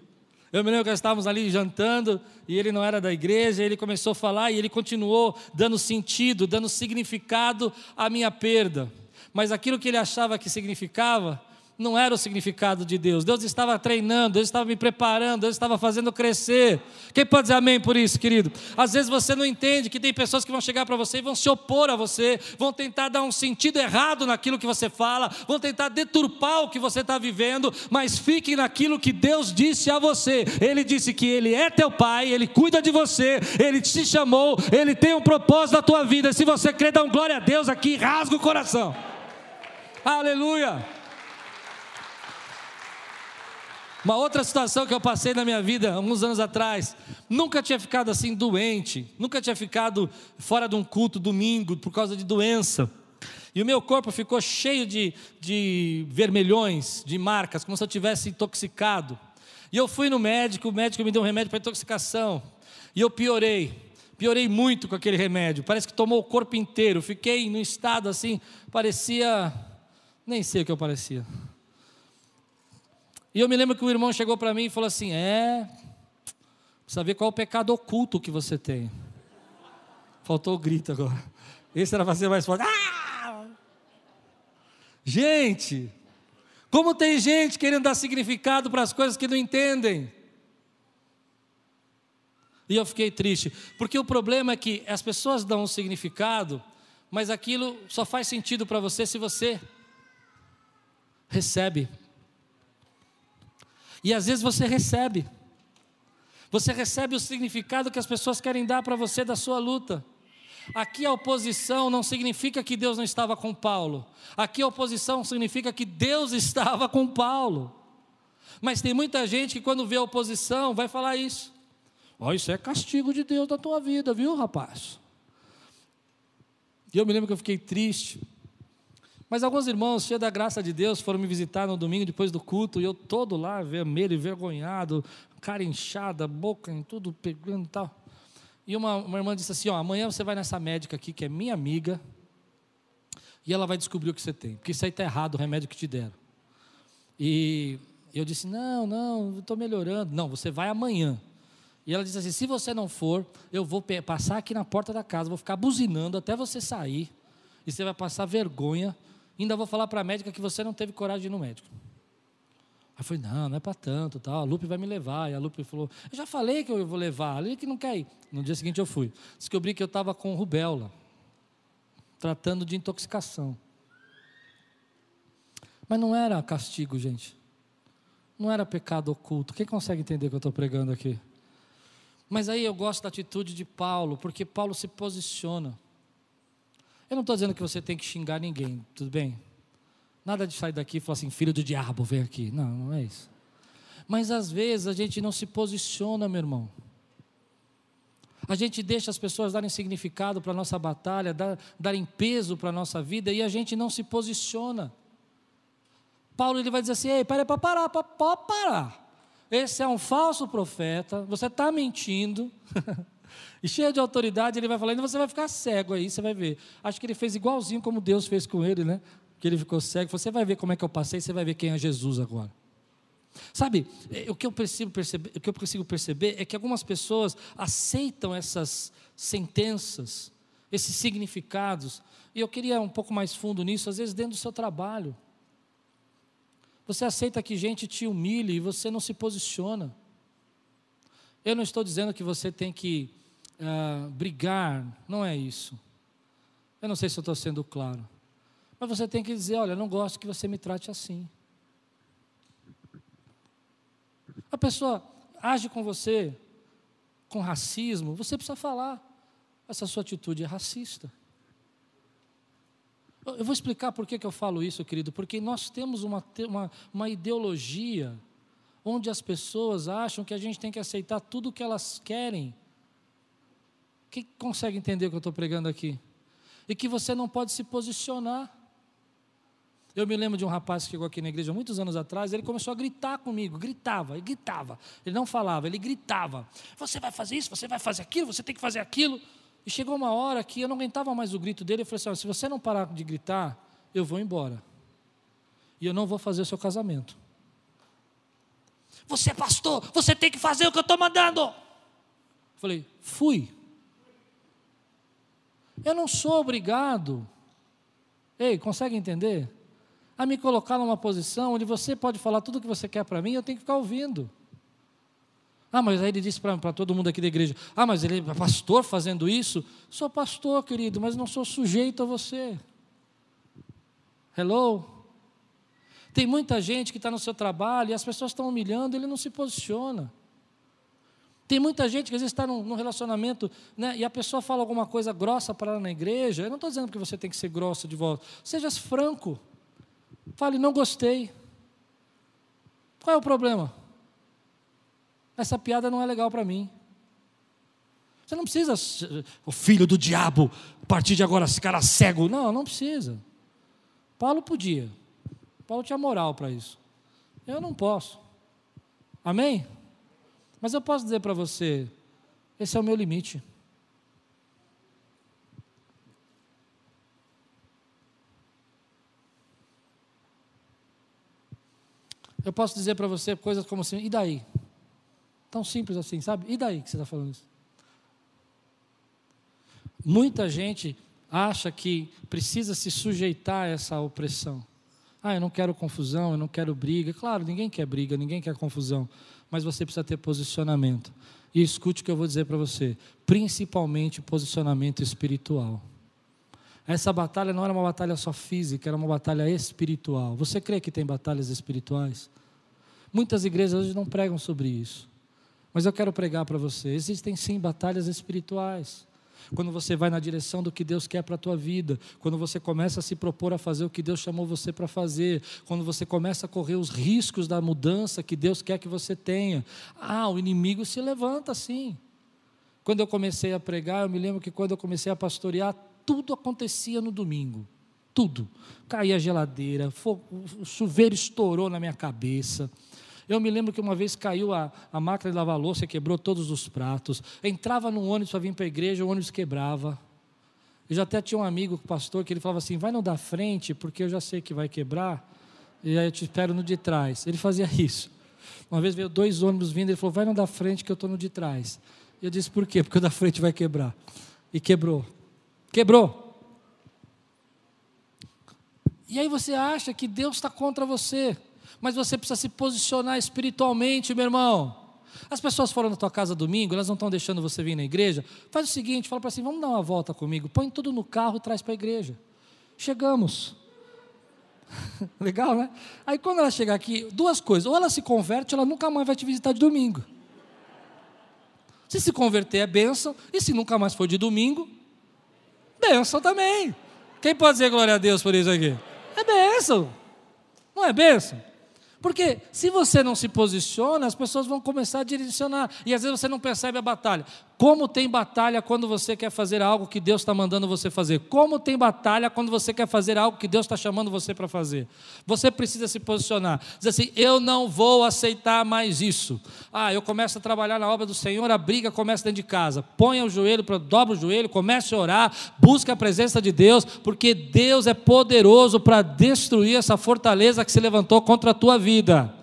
Eu me lembro que nós estávamos ali jantando e ele não era da igreja, ele começou a falar e ele continuou dando sentido, dando significado à minha perda. Mas aquilo que ele achava que significava, não era o significado de Deus. Deus estava treinando, Deus estava me preparando, Deus estava fazendo crescer. Quem pode dizer amém por isso, querido? Às vezes você não entende que tem pessoas que vão chegar para você e vão se opor a você, vão tentar dar um sentido errado naquilo que você fala, vão tentar deturpar o que você está vivendo, mas fique naquilo que Deus disse a você. Ele disse que Ele é teu Pai, Ele cuida de você, Ele te chamou, Ele tem um propósito na tua vida. Se você crê, dá um glória a Deus aqui, rasga o coração. Aleluia. Uma outra situação que eu passei na minha vida, alguns anos atrás, nunca tinha ficado assim doente, nunca tinha ficado fora de um culto domingo por causa de doença. E o meu corpo ficou cheio de, de vermelhões, de marcas, como se eu tivesse intoxicado. E eu fui no médico, o médico me deu um remédio para intoxicação. E eu piorei, piorei muito com aquele remédio. Parece que tomou o corpo inteiro. Fiquei no estado assim, parecia. Nem sei o que eu parecia. E eu me lembro que o irmão chegou para mim e falou assim: É, precisa ver qual é o pecado oculto que você tem. Faltou o grito agora. Esse era para ser mais forte. Ah! Gente, como tem gente querendo dar significado para as coisas que não entendem. E eu fiquei triste, porque o problema é que as pessoas dão um significado, mas aquilo só faz sentido para você se você recebe e às vezes você recebe. Você recebe o significado que as pessoas querem dar para você da sua luta. Aqui a oposição não significa que Deus não estava com Paulo. Aqui a oposição significa que Deus estava com Paulo. Mas tem muita gente que quando vê a oposição vai falar isso. Ó, oh, isso é castigo de Deus na tua vida, viu, rapaz? E eu me lembro que eu fiquei triste, mas alguns irmãos, cheios da graça de Deus, foram me visitar no domingo depois do culto, e eu todo lá, vermelho, envergonhado, cara inchada, boca em tudo pegando e tal. E uma, uma irmã disse assim: ó, amanhã você vai nessa médica aqui, que é minha amiga, e ela vai descobrir o que você tem, porque isso aí está errado, o remédio que te deram. E eu disse: não, não, estou melhorando. Não, você vai amanhã. E ela disse assim: se você não for, eu vou passar aqui na porta da casa, vou ficar buzinando até você sair, e você vai passar vergonha ainda vou falar para a médica que você não teve coragem de ir no médico. Aí eu falei, não, não é para tanto, tal. a Lupe vai me levar. E a Lupe falou, eu já falei que eu vou levar, ele que não quer ir. No dia seguinte eu fui. Descobri que eu estava com rubéola, tratando de intoxicação. Mas não era castigo, gente. Não era pecado oculto. Quem consegue entender o que eu estou pregando aqui? Mas aí eu gosto da atitude de Paulo, porque Paulo se posiciona. Eu não estou dizendo que você tem que xingar ninguém, tudo bem? Nada de sair daqui e falar assim, filho do diabo, vem aqui. Não, não é isso. Mas às vezes a gente não se posiciona, meu irmão. A gente deixa as pessoas darem significado para a nossa batalha, dar, darem peso para a nossa vida e a gente não se posiciona. Paulo ele vai dizer assim: ei, para para parar, pode parar. Esse é um falso profeta, você está mentindo. e cheio de autoridade, ele vai falando, você vai ficar cego aí, você vai ver. Acho que ele fez igualzinho como Deus fez com ele, né? Que ele ficou cego. Você vai ver como é que eu passei, você vai ver quem é Jesus agora. Sabe, é, o que eu percebo perceber, o que eu consigo perceber é que algumas pessoas aceitam essas sentenças, esses significados, e eu queria um pouco mais fundo nisso, às vezes dentro do seu trabalho. Você aceita que gente te humilhe e você não se posiciona. Eu não estou dizendo que você tem que uh, brigar, não é isso. Eu não sei se eu estou sendo claro. Mas você tem que dizer: olha, eu não gosto que você me trate assim. A pessoa age com você com racismo, você precisa falar: essa sua atitude é racista. Eu vou explicar por que, que eu falo isso, querido, porque nós temos uma, uma, uma ideologia onde as pessoas acham que a gente tem que aceitar tudo o que elas querem. Quem consegue entender o que eu estou pregando aqui? E que você não pode se posicionar. Eu me lembro de um rapaz que chegou aqui na igreja muitos anos atrás, ele começou a gritar comigo, gritava, ele gritava. Ele não falava, ele gritava. Você vai fazer isso, você vai fazer aquilo, você tem que fazer aquilo. E chegou uma hora que eu não aguentava mais o grito dele. Eu falei assim: se você não parar de gritar, eu vou embora. E eu não vou fazer o seu casamento. Você é pastor, você tem que fazer o que eu estou mandando. Eu falei: fui. Eu não sou obrigado. Ei, consegue entender? A me colocar numa posição onde você pode falar tudo o que você quer para mim, eu tenho que ficar ouvindo. Ah, mas aí ele disse para todo mundo aqui da igreja: Ah, mas ele é pastor fazendo isso? Sou pastor, querido, mas não sou sujeito a você. Hello? Tem muita gente que está no seu trabalho e as pessoas estão humilhando, ele não se posiciona. Tem muita gente que às vezes está num, num, relacionamento né, e a pessoa fala alguma coisa grossa para ela na igreja. Eu não estou dizendo que você tem que ser grossa de volta. Seja franco. Fale, não gostei. Qual é o problema? essa piada não é legal para mim. Você não precisa, o filho do diabo, a partir de agora, esse cara cego. Não, não precisa. Paulo podia. Paulo tinha moral para isso. Eu não posso. Amém? Mas eu posso dizer para você: esse é o meu limite. Eu posso dizer para você coisas como assim, e daí? Tão simples assim, sabe? E daí que você está falando isso? Muita gente acha que precisa se sujeitar a essa opressão. Ah, eu não quero confusão, eu não quero briga. Claro, ninguém quer briga, ninguém quer confusão. Mas você precisa ter posicionamento. E escute o que eu vou dizer para você: principalmente posicionamento espiritual. Essa batalha não era uma batalha só física, era uma batalha espiritual. Você crê que tem batalhas espirituais? Muitas igrejas hoje não pregam sobre isso. Mas eu quero pregar para você: existem sim batalhas espirituais. Quando você vai na direção do que Deus quer para a tua vida, quando você começa a se propor a fazer o que Deus chamou você para fazer, quando você começa a correr os riscos da mudança que Deus quer que você tenha, ah, o inimigo se levanta sim. Quando eu comecei a pregar, eu me lembro que quando eu comecei a pastorear, tudo acontecia no domingo. Tudo. Caía a geladeira, o chuveiro estourou na minha cabeça. Eu me lembro que uma vez caiu a, a máquina de lavar louça quebrou todos os pratos. Entrava num ônibus para vir para a igreja, o ônibus quebrava. Eu já até tinha um amigo, pastor, que ele falava assim: vai no da frente, porque eu já sei que vai quebrar, e aí eu te espero no de trás. Ele fazia isso. Uma vez veio dois ônibus vindo, ele falou: vai no da frente, que eu estou no de trás. E eu disse: por quê? Porque o da frente vai quebrar. E quebrou. Quebrou. E aí você acha que Deus está contra você mas você precisa se posicionar espiritualmente, meu irmão. As pessoas foram na tua casa domingo, elas não estão deixando você vir na igreja. Faz o seguinte, fala para assim, vamos dar uma volta comigo, põe tudo no carro e traz para a igreja. Chegamos. Legal, né? Aí quando ela chegar aqui, duas coisas: ou ela se converte, ela nunca mais vai te visitar de domingo. Se se converter é bênção, e se nunca mais for de domingo, bênção também. Quem pode dizer glória a Deus por isso aqui? É bênção. Não é bênção? Porque se você não se posiciona, as pessoas vão começar a direcionar. E às vezes você não percebe a batalha. Como tem batalha quando você quer fazer algo que Deus está mandando você fazer? Como tem batalha quando você quer fazer algo que Deus está chamando você para fazer? Você precisa se posicionar. Dizer assim: eu não vou aceitar mais isso. Ah, eu começo a trabalhar na obra do Senhor, a briga começa dentro de casa. Ponha o joelho, dobra o joelho, comece a orar, busque a presença de Deus, porque Deus é poderoso para destruir essa fortaleza que se levantou contra a tua vida.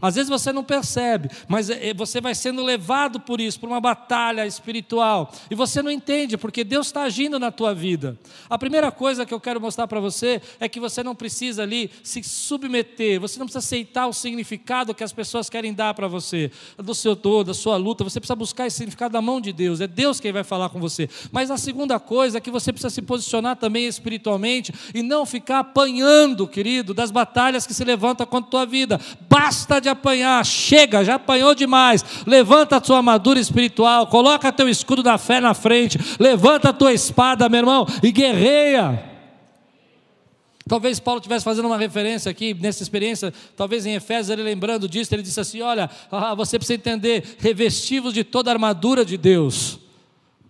Às vezes você não percebe, mas é, é, você vai sendo levado por isso, por uma batalha espiritual, e você não entende, porque Deus está agindo na tua vida. A primeira coisa que eu quero mostrar para você é que você não precisa ali se submeter, você não precisa aceitar o significado que as pessoas querem dar para você, do seu todo, da sua luta, você precisa buscar esse significado da mão de Deus, é Deus quem vai falar com você. Mas a segunda coisa é que você precisa se posicionar também espiritualmente e não ficar apanhando, querido, das batalhas que se levantam contra a tua vida. Basta de apanhar, chega, já apanhou demais. Levanta a tua armadura espiritual, coloca teu escudo da fé na frente, levanta a tua espada, meu irmão, e guerreia. Talvez Paulo estivesse fazendo uma referência aqui nessa experiência, talvez em Efésios, ele lembrando disso, ele disse assim: Olha, ah, você precisa entender, revestivos de toda a armadura de Deus,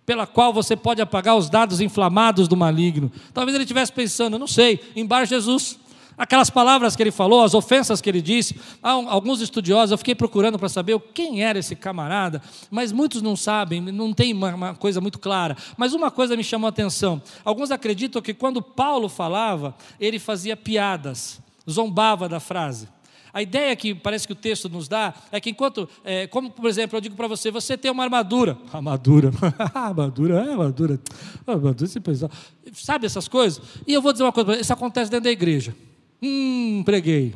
pela qual você pode apagar os dados inflamados do maligno. Talvez ele estivesse pensando, não sei, embaixo Jesus. Aquelas palavras que ele falou, as ofensas que ele disse, alguns estudiosos, eu fiquei procurando para saber quem era esse camarada, mas muitos não sabem, não tem uma, uma coisa muito clara. Mas uma coisa me chamou a atenção: alguns acreditam que quando Paulo falava, ele fazia piadas, zombava da frase. A ideia que parece que o texto nos dá é que enquanto, é, como por exemplo, eu digo para você, você tem uma armadura, armadura, armadura, é armadura, armadura, você pensa, sabe essas coisas? E eu vou dizer uma coisa, isso acontece dentro da igreja. Hum, preguei.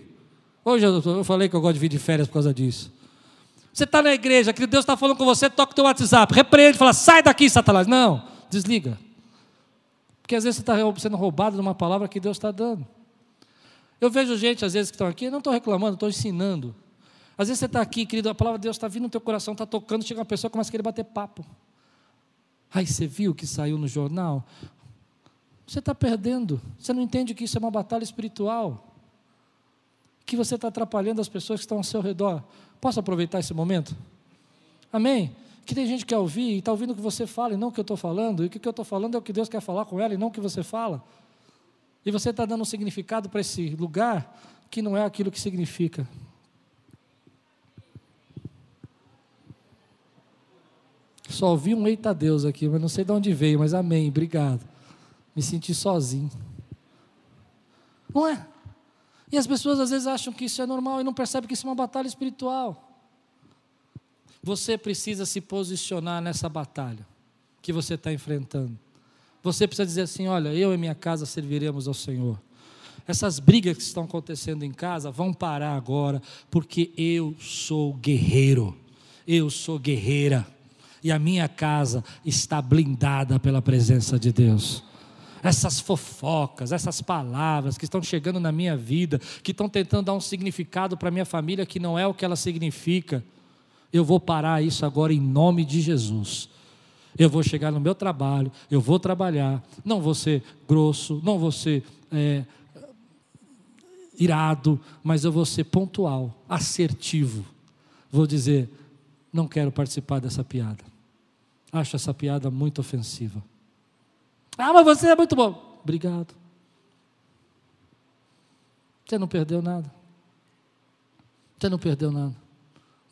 Hoje eu, falei que eu gosto de vir de férias por causa disso. Você está na igreja, que Deus está falando com você, toca o teu WhatsApp, repreende, fala, sai daqui, Satanás. Não, desliga. Porque às vezes você está sendo roubado de uma palavra que Deus está dando. Eu vejo gente, às vezes, que estão aqui, não estou reclamando, estou ensinando. Às vezes você está aqui, querido, a palavra de Deus está vindo no teu coração, está tocando, chega uma pessoa começa a querer bater papo. Ai, você viu o que saiu no jornal? Você está perdendo. Você não entende que isso é uma batalha espiritual. Que você está atrapalhando as pessoas que estão ao seu redor. Posso aproveitar esse momento? Amém? Que tem gente que quer ouvir e está ouvindo o que você fala e não o que eu estou falando. E o que eu estou falando é o que Deus quer falar com ela e não o que você fala. E você está dando um significado para esse lugar que não é aquilo que significa. Só ouvi um eita Deus aqui, mas não sei de onde veio, mas amém, obrigado me senti sozinho. Não é? E as pessoas às vezes acham que isso é normal e não percebem que isso é uma batalha espiritual. Você precisa se posicionar nessa batalha que você está enfrentando. Você precisa dizer assim: olha, eu e minha casa serviremos ao Senhor. Essas brigas que estão acontecendo em casa vão parar agora, porque eu sou guerreiro, eu sou guerreira, e a minha casa está blindada pela presença de Deus essas fofocas, essas palavras que estão chegando na minha vida, que estão tentando dar um significado para minha família que não é o que ela significa. Eu vou parar isso agora em nome de Jesus. Eu vou chegar no meu trabalho, eu vou trabalhar, não vou ser grosso, não vou ser é, irado, mas eu vou ser pontual, assertivo. Vou dizer: não quero participar dessa piada. Acho essa piada muito ofensiva. Ah, mas você é muito bom. Obrigado. Você não perdeu nada. Você não perdeu nada.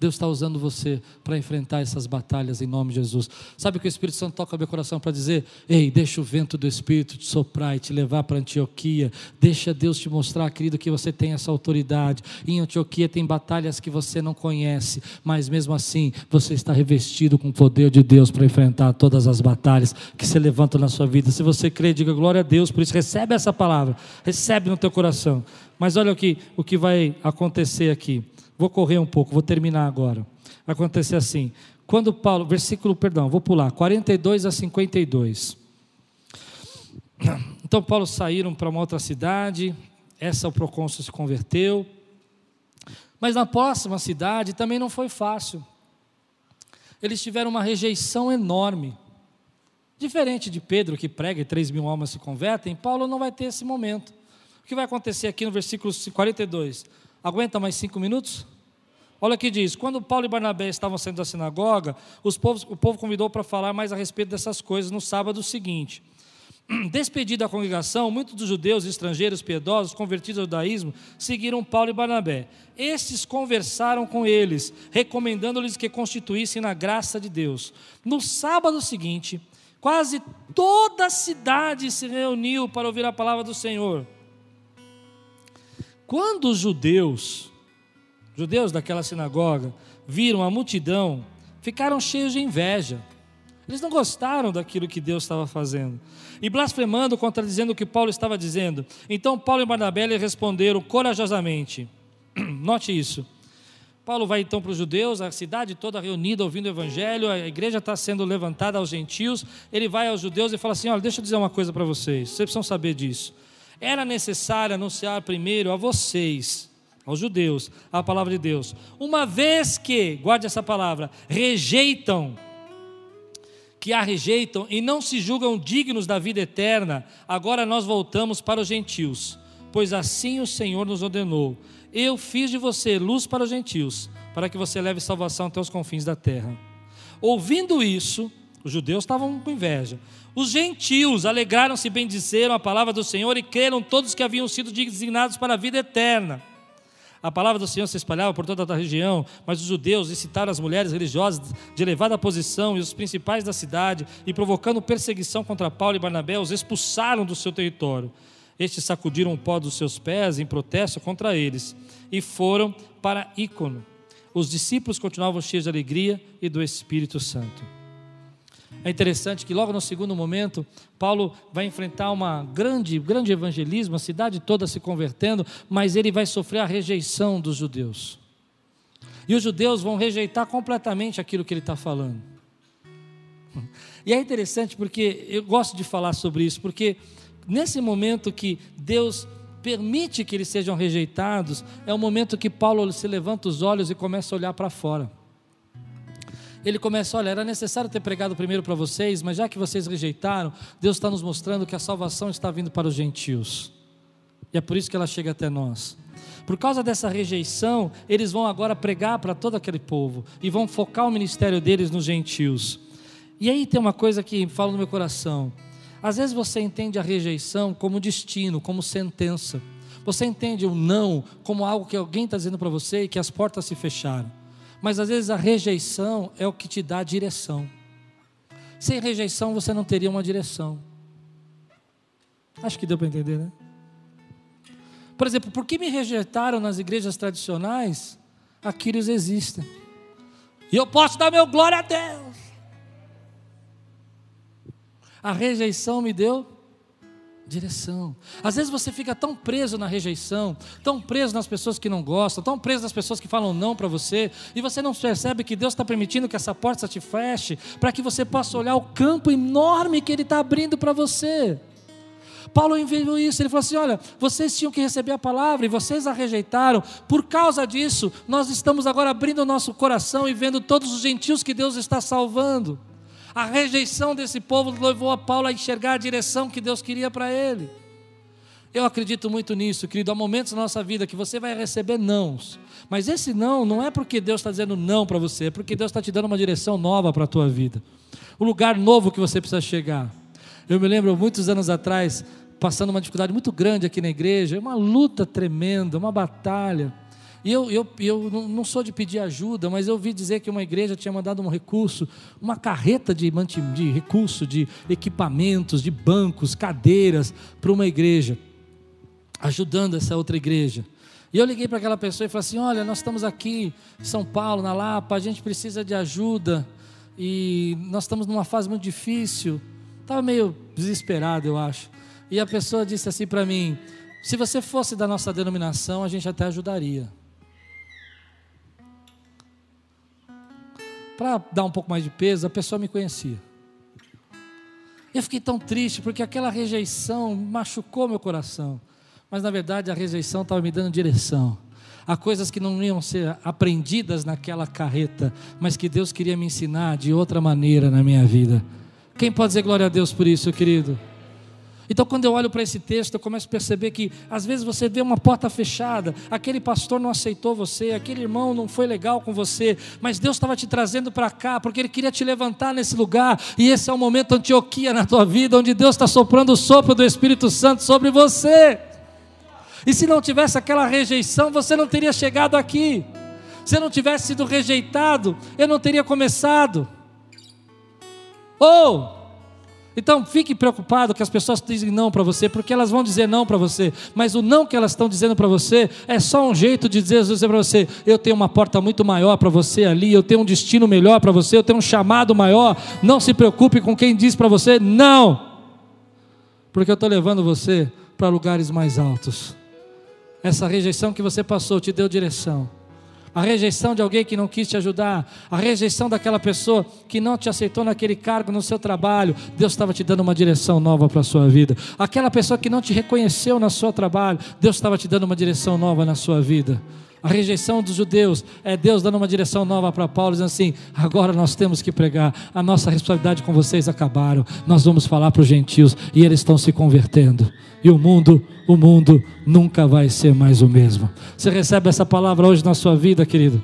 Deus está usando você para enfrentar essas batalhas em nome de Jesus. Sabe o que o Espírito Santo toca meu coração para dizer? Ei, deixa o vento do Espírito te soprar e te levar para Antioquia. Deixa Deus te mostrar, querido, que você tem essa autoridade. Em Antioquia tem batalhas que você não conhece, mas mesmo assim você está revestido com o poder de Deus para enfrentar todas as batalhas que se levantam na sua vida. Se você crê, diga glória a Deus. Por isso recebe essa palavra, recebe no teu coração. Mas olha o que, o que vai acontecer aqui. Vou correr um pouco, vou terminar agora. Vai acontecer assim. Quando Paulo, versículo, perdão, vou pular, 42 a 52. Então Paulo saíram para uma outra cidade, essa o procônsul se converteu. Mas na próxima cidade também não foi fácil. Eles tiveram uma rejeição enorme. Diferente de Pedro, que prega e 3 mil almas se convertem, Paulo não vai ter esse momento. O que vai acontecer aqui no versículo 42? Aguenta mais cinco minutos? Olha o que diz: quando Paulo e Barnabé estavam saindo da sinagoga, povos, o povo convidou para falar mais a respeito dessas coisas no sábado seguinte. Despedida a congregação, muitos dos judeus e estrangeiros piedosos convertidos ao judaísmo seguiram Paulo e Barnabé. Estes conversaram com eles, recomendando-lhes que constituíssem na graça de Deus. No sábado seguinte, Quase toda a cidade se reuniu para ouvir a palavra do Senhor. Quando os judeus, judeus daquela sinagoga, viram a multidão, ficaram cheios de inveja. Eles não gostaram daquilo que Deus estava fazendo. E blasfemando, contradizendo o que Paulo estava dizendo. Então Paulo e Barnabé responderam corajosamente. Note isso. Paulo vai então para os judeus, a cidade toda reunida ouvindo o evangelho, a igreja está sendo levantada aos gentios. Ele vai aos judeus e fala assim: Olha, deixa eu dizer uma coisa para vocês, vocês precisam saber disso. Era necessário anunciar primeiro a vocês, aos judeus, a palavra de Deus. Uma vez que, guarde essa palavra, rejeitam, que a rejeitam e não se julgam dignos da vida eterna, agora nós voltamos para os gentios, pois assim o Senhor nos ordenou. Eu fiz de você luz para os gentios, para que você leve salvação até os confins da terra. Ouvindo isso, os judeus estavam com inveja. Os gentios alegraram-se e bendizeram a palavra do Senhor e creram todos que haviam sido designados para a vida eterna. A palavra do Senhor se espalhava por toda a região, mas os judeus incitaram as mulheres religiosas de elevada posição e os principais da cidade, e provocando perseguição contra Paulo e Barnabé, os expulsaram do seu território. Estes sacudiram o pó dos seus pés em protesto contra eles e foram para Ícono. Os discípulos continuavam cheios de alegria e do Espírito Santo. É interessante que logo no segundo momento, Paulo vai enfrentar uma grande, grande evangelismo, a cidade toda se convertendo, mas ele vai sofrer a rejeição dos judeus. E os judeus vão rejeitar completamente aquilo que ele está falando. E é interessante porque eu gosto de falar sobre isso, porque nesse momento que Deus permite que eles sejam rejeitados, é o momento que Paulo se levanta os olhos e começa a olhar para fora. Ele começa, olha, era necessário ter pregado primeiro para vocês, mas já que vocês rejeitaram, Deus está nos mostrando que a salvação está vindo para os gentios. E é por isso que ela chega até nós. Por causa dessa rejeição, eles vão agora pregar para todo aquele povo e vão focar o ministério deles nos gentios. E aí tem uma coisa que fala no meu coração. Às vezes você entende a rejeição como destino, como sentença. Você entende o não como algo que alguém está dizendo para você e que as portas se fecharam. Mas às vezes a rejeição é o que te dá direção. Sem rejeição você não teria uma direção. Acho que deu para entender, né? Por exemplo, por que me rejeitaram nas igrejas tradicionais? Aqueles existem. E eu posso dar meu glória a Deus. A rejeição me deu direção. Às vezes você fica tão preso na rejeição, tão preso nas pessoas que não gostam, tão preso nas pessoas que falam não para você, e você não percebe que Deus está permitindo que essa porta te feche, para que você possa olhar o campo enorme que Ele está abrindo para você. Paulo enviou isso, ele falou assim: olha, vocês tinham que receber a palavra e vocês a rejeitaram, por causa disso, nós estamos agora abrindo o nosso coração e vendo todos os gentios que Deus está salvando. A rejeição desse povo levou a Paulo a enxergar a direção que Deus queria para ele. Eu acredito muito nisso, querido. Há momentos na nossa vida que você vai receber nãos. Mas esse não não é porque Deus está dizendo não para você, é porque Deus está te dando uma direção nova para a tua vida. O lugar novo que você precisa chegar. Eu me lembro muitos anos atrás, passando uma dificuldade muito grande aqui na igreja, uma luta tremenda, uma batalha. E eu, eu, eu não sou de pedir ajuda, mas eu ouvi dizer que uma igreja tinha mandado um recurso, uma carreta de, de recurso, de equipamentos, de bancos, cadeiras, para uma igreja, ajudando essa outra igreja. E eu liguei para aquela pessoa e falei assim: Olha, nós estamos aqui em São Paulo, na Lapa, a gente precisa de ajuda e nós estamos numa fase muito difícil. Estava meio desesperado, eu acho. E a pessoa disse assim para mim: Se você fosse da nossa denominação, a gente até ajudaria. Para dar um pouco mais de peso, a pessoa me conhecia. Eu fiquei tão triste porque aquela rejeição machucou meu coração. Mas na verdade a rejeição estava me dando direção. Há coisas que não iam ser aprendidas naquela carreta, mas que Deus queria me ensinar de outra maneira na minha vida. Quem pode dizer glória a Deus por isso, querido? Então, quando eu olho para esse texto, eu começo a perceber que às vezes você vê uma porta fechada, aquele pastor não aceitou você, aquele irmão não foi legal com você, mas Deus estava te trazendo para cá, porque Ele queria te levantar nesse lugar, e esse é o momento Antioquia na tua vida, onde Deus está soprando o sopro do Espírito Santo sobre você. E se não tivesse aquela rejeição, você não teria chegado aqui. Se não tivesse sido rejeitado, eu não teria começado. Ou então fique preocupado que as pessoas dizem não para você, porque elas vão dizer não para você, mas o não que elas estão dizendo para você é só um jeito de dizer, dizer para você: eu tenho uma porta muito maior para você ali, eu tenho um destino melhor para você, eu tenho um chamado maior. Não se preocupe com quem diz para você não, porque eu estou levando você para lugares mais altos. Essa rejeição que você passou te deu direção a rejeição de alguém que não quis te ajudar, a rejeição daquela pessoa que não te aceitou naquele cargo no seu trabalho, Deus estava te dando uma direção nova para a sua vida. Aquela pessoa que não te reconheceu no seu trabalho, Deus estava te dando uma direção nova na sua vida. A rejeição dos judeus é Deus dando uma direção nova para Paulo, dizendo assim: agora nós temos que pregar, a nossa responsabilidade com vocês acabaram, nós vamos falar para os gentios e eles estão se convertendo. E o mundo, o mundo nunca vai ser mais o mesmo. Você recebe essa palavra hoje na sua vida, querido?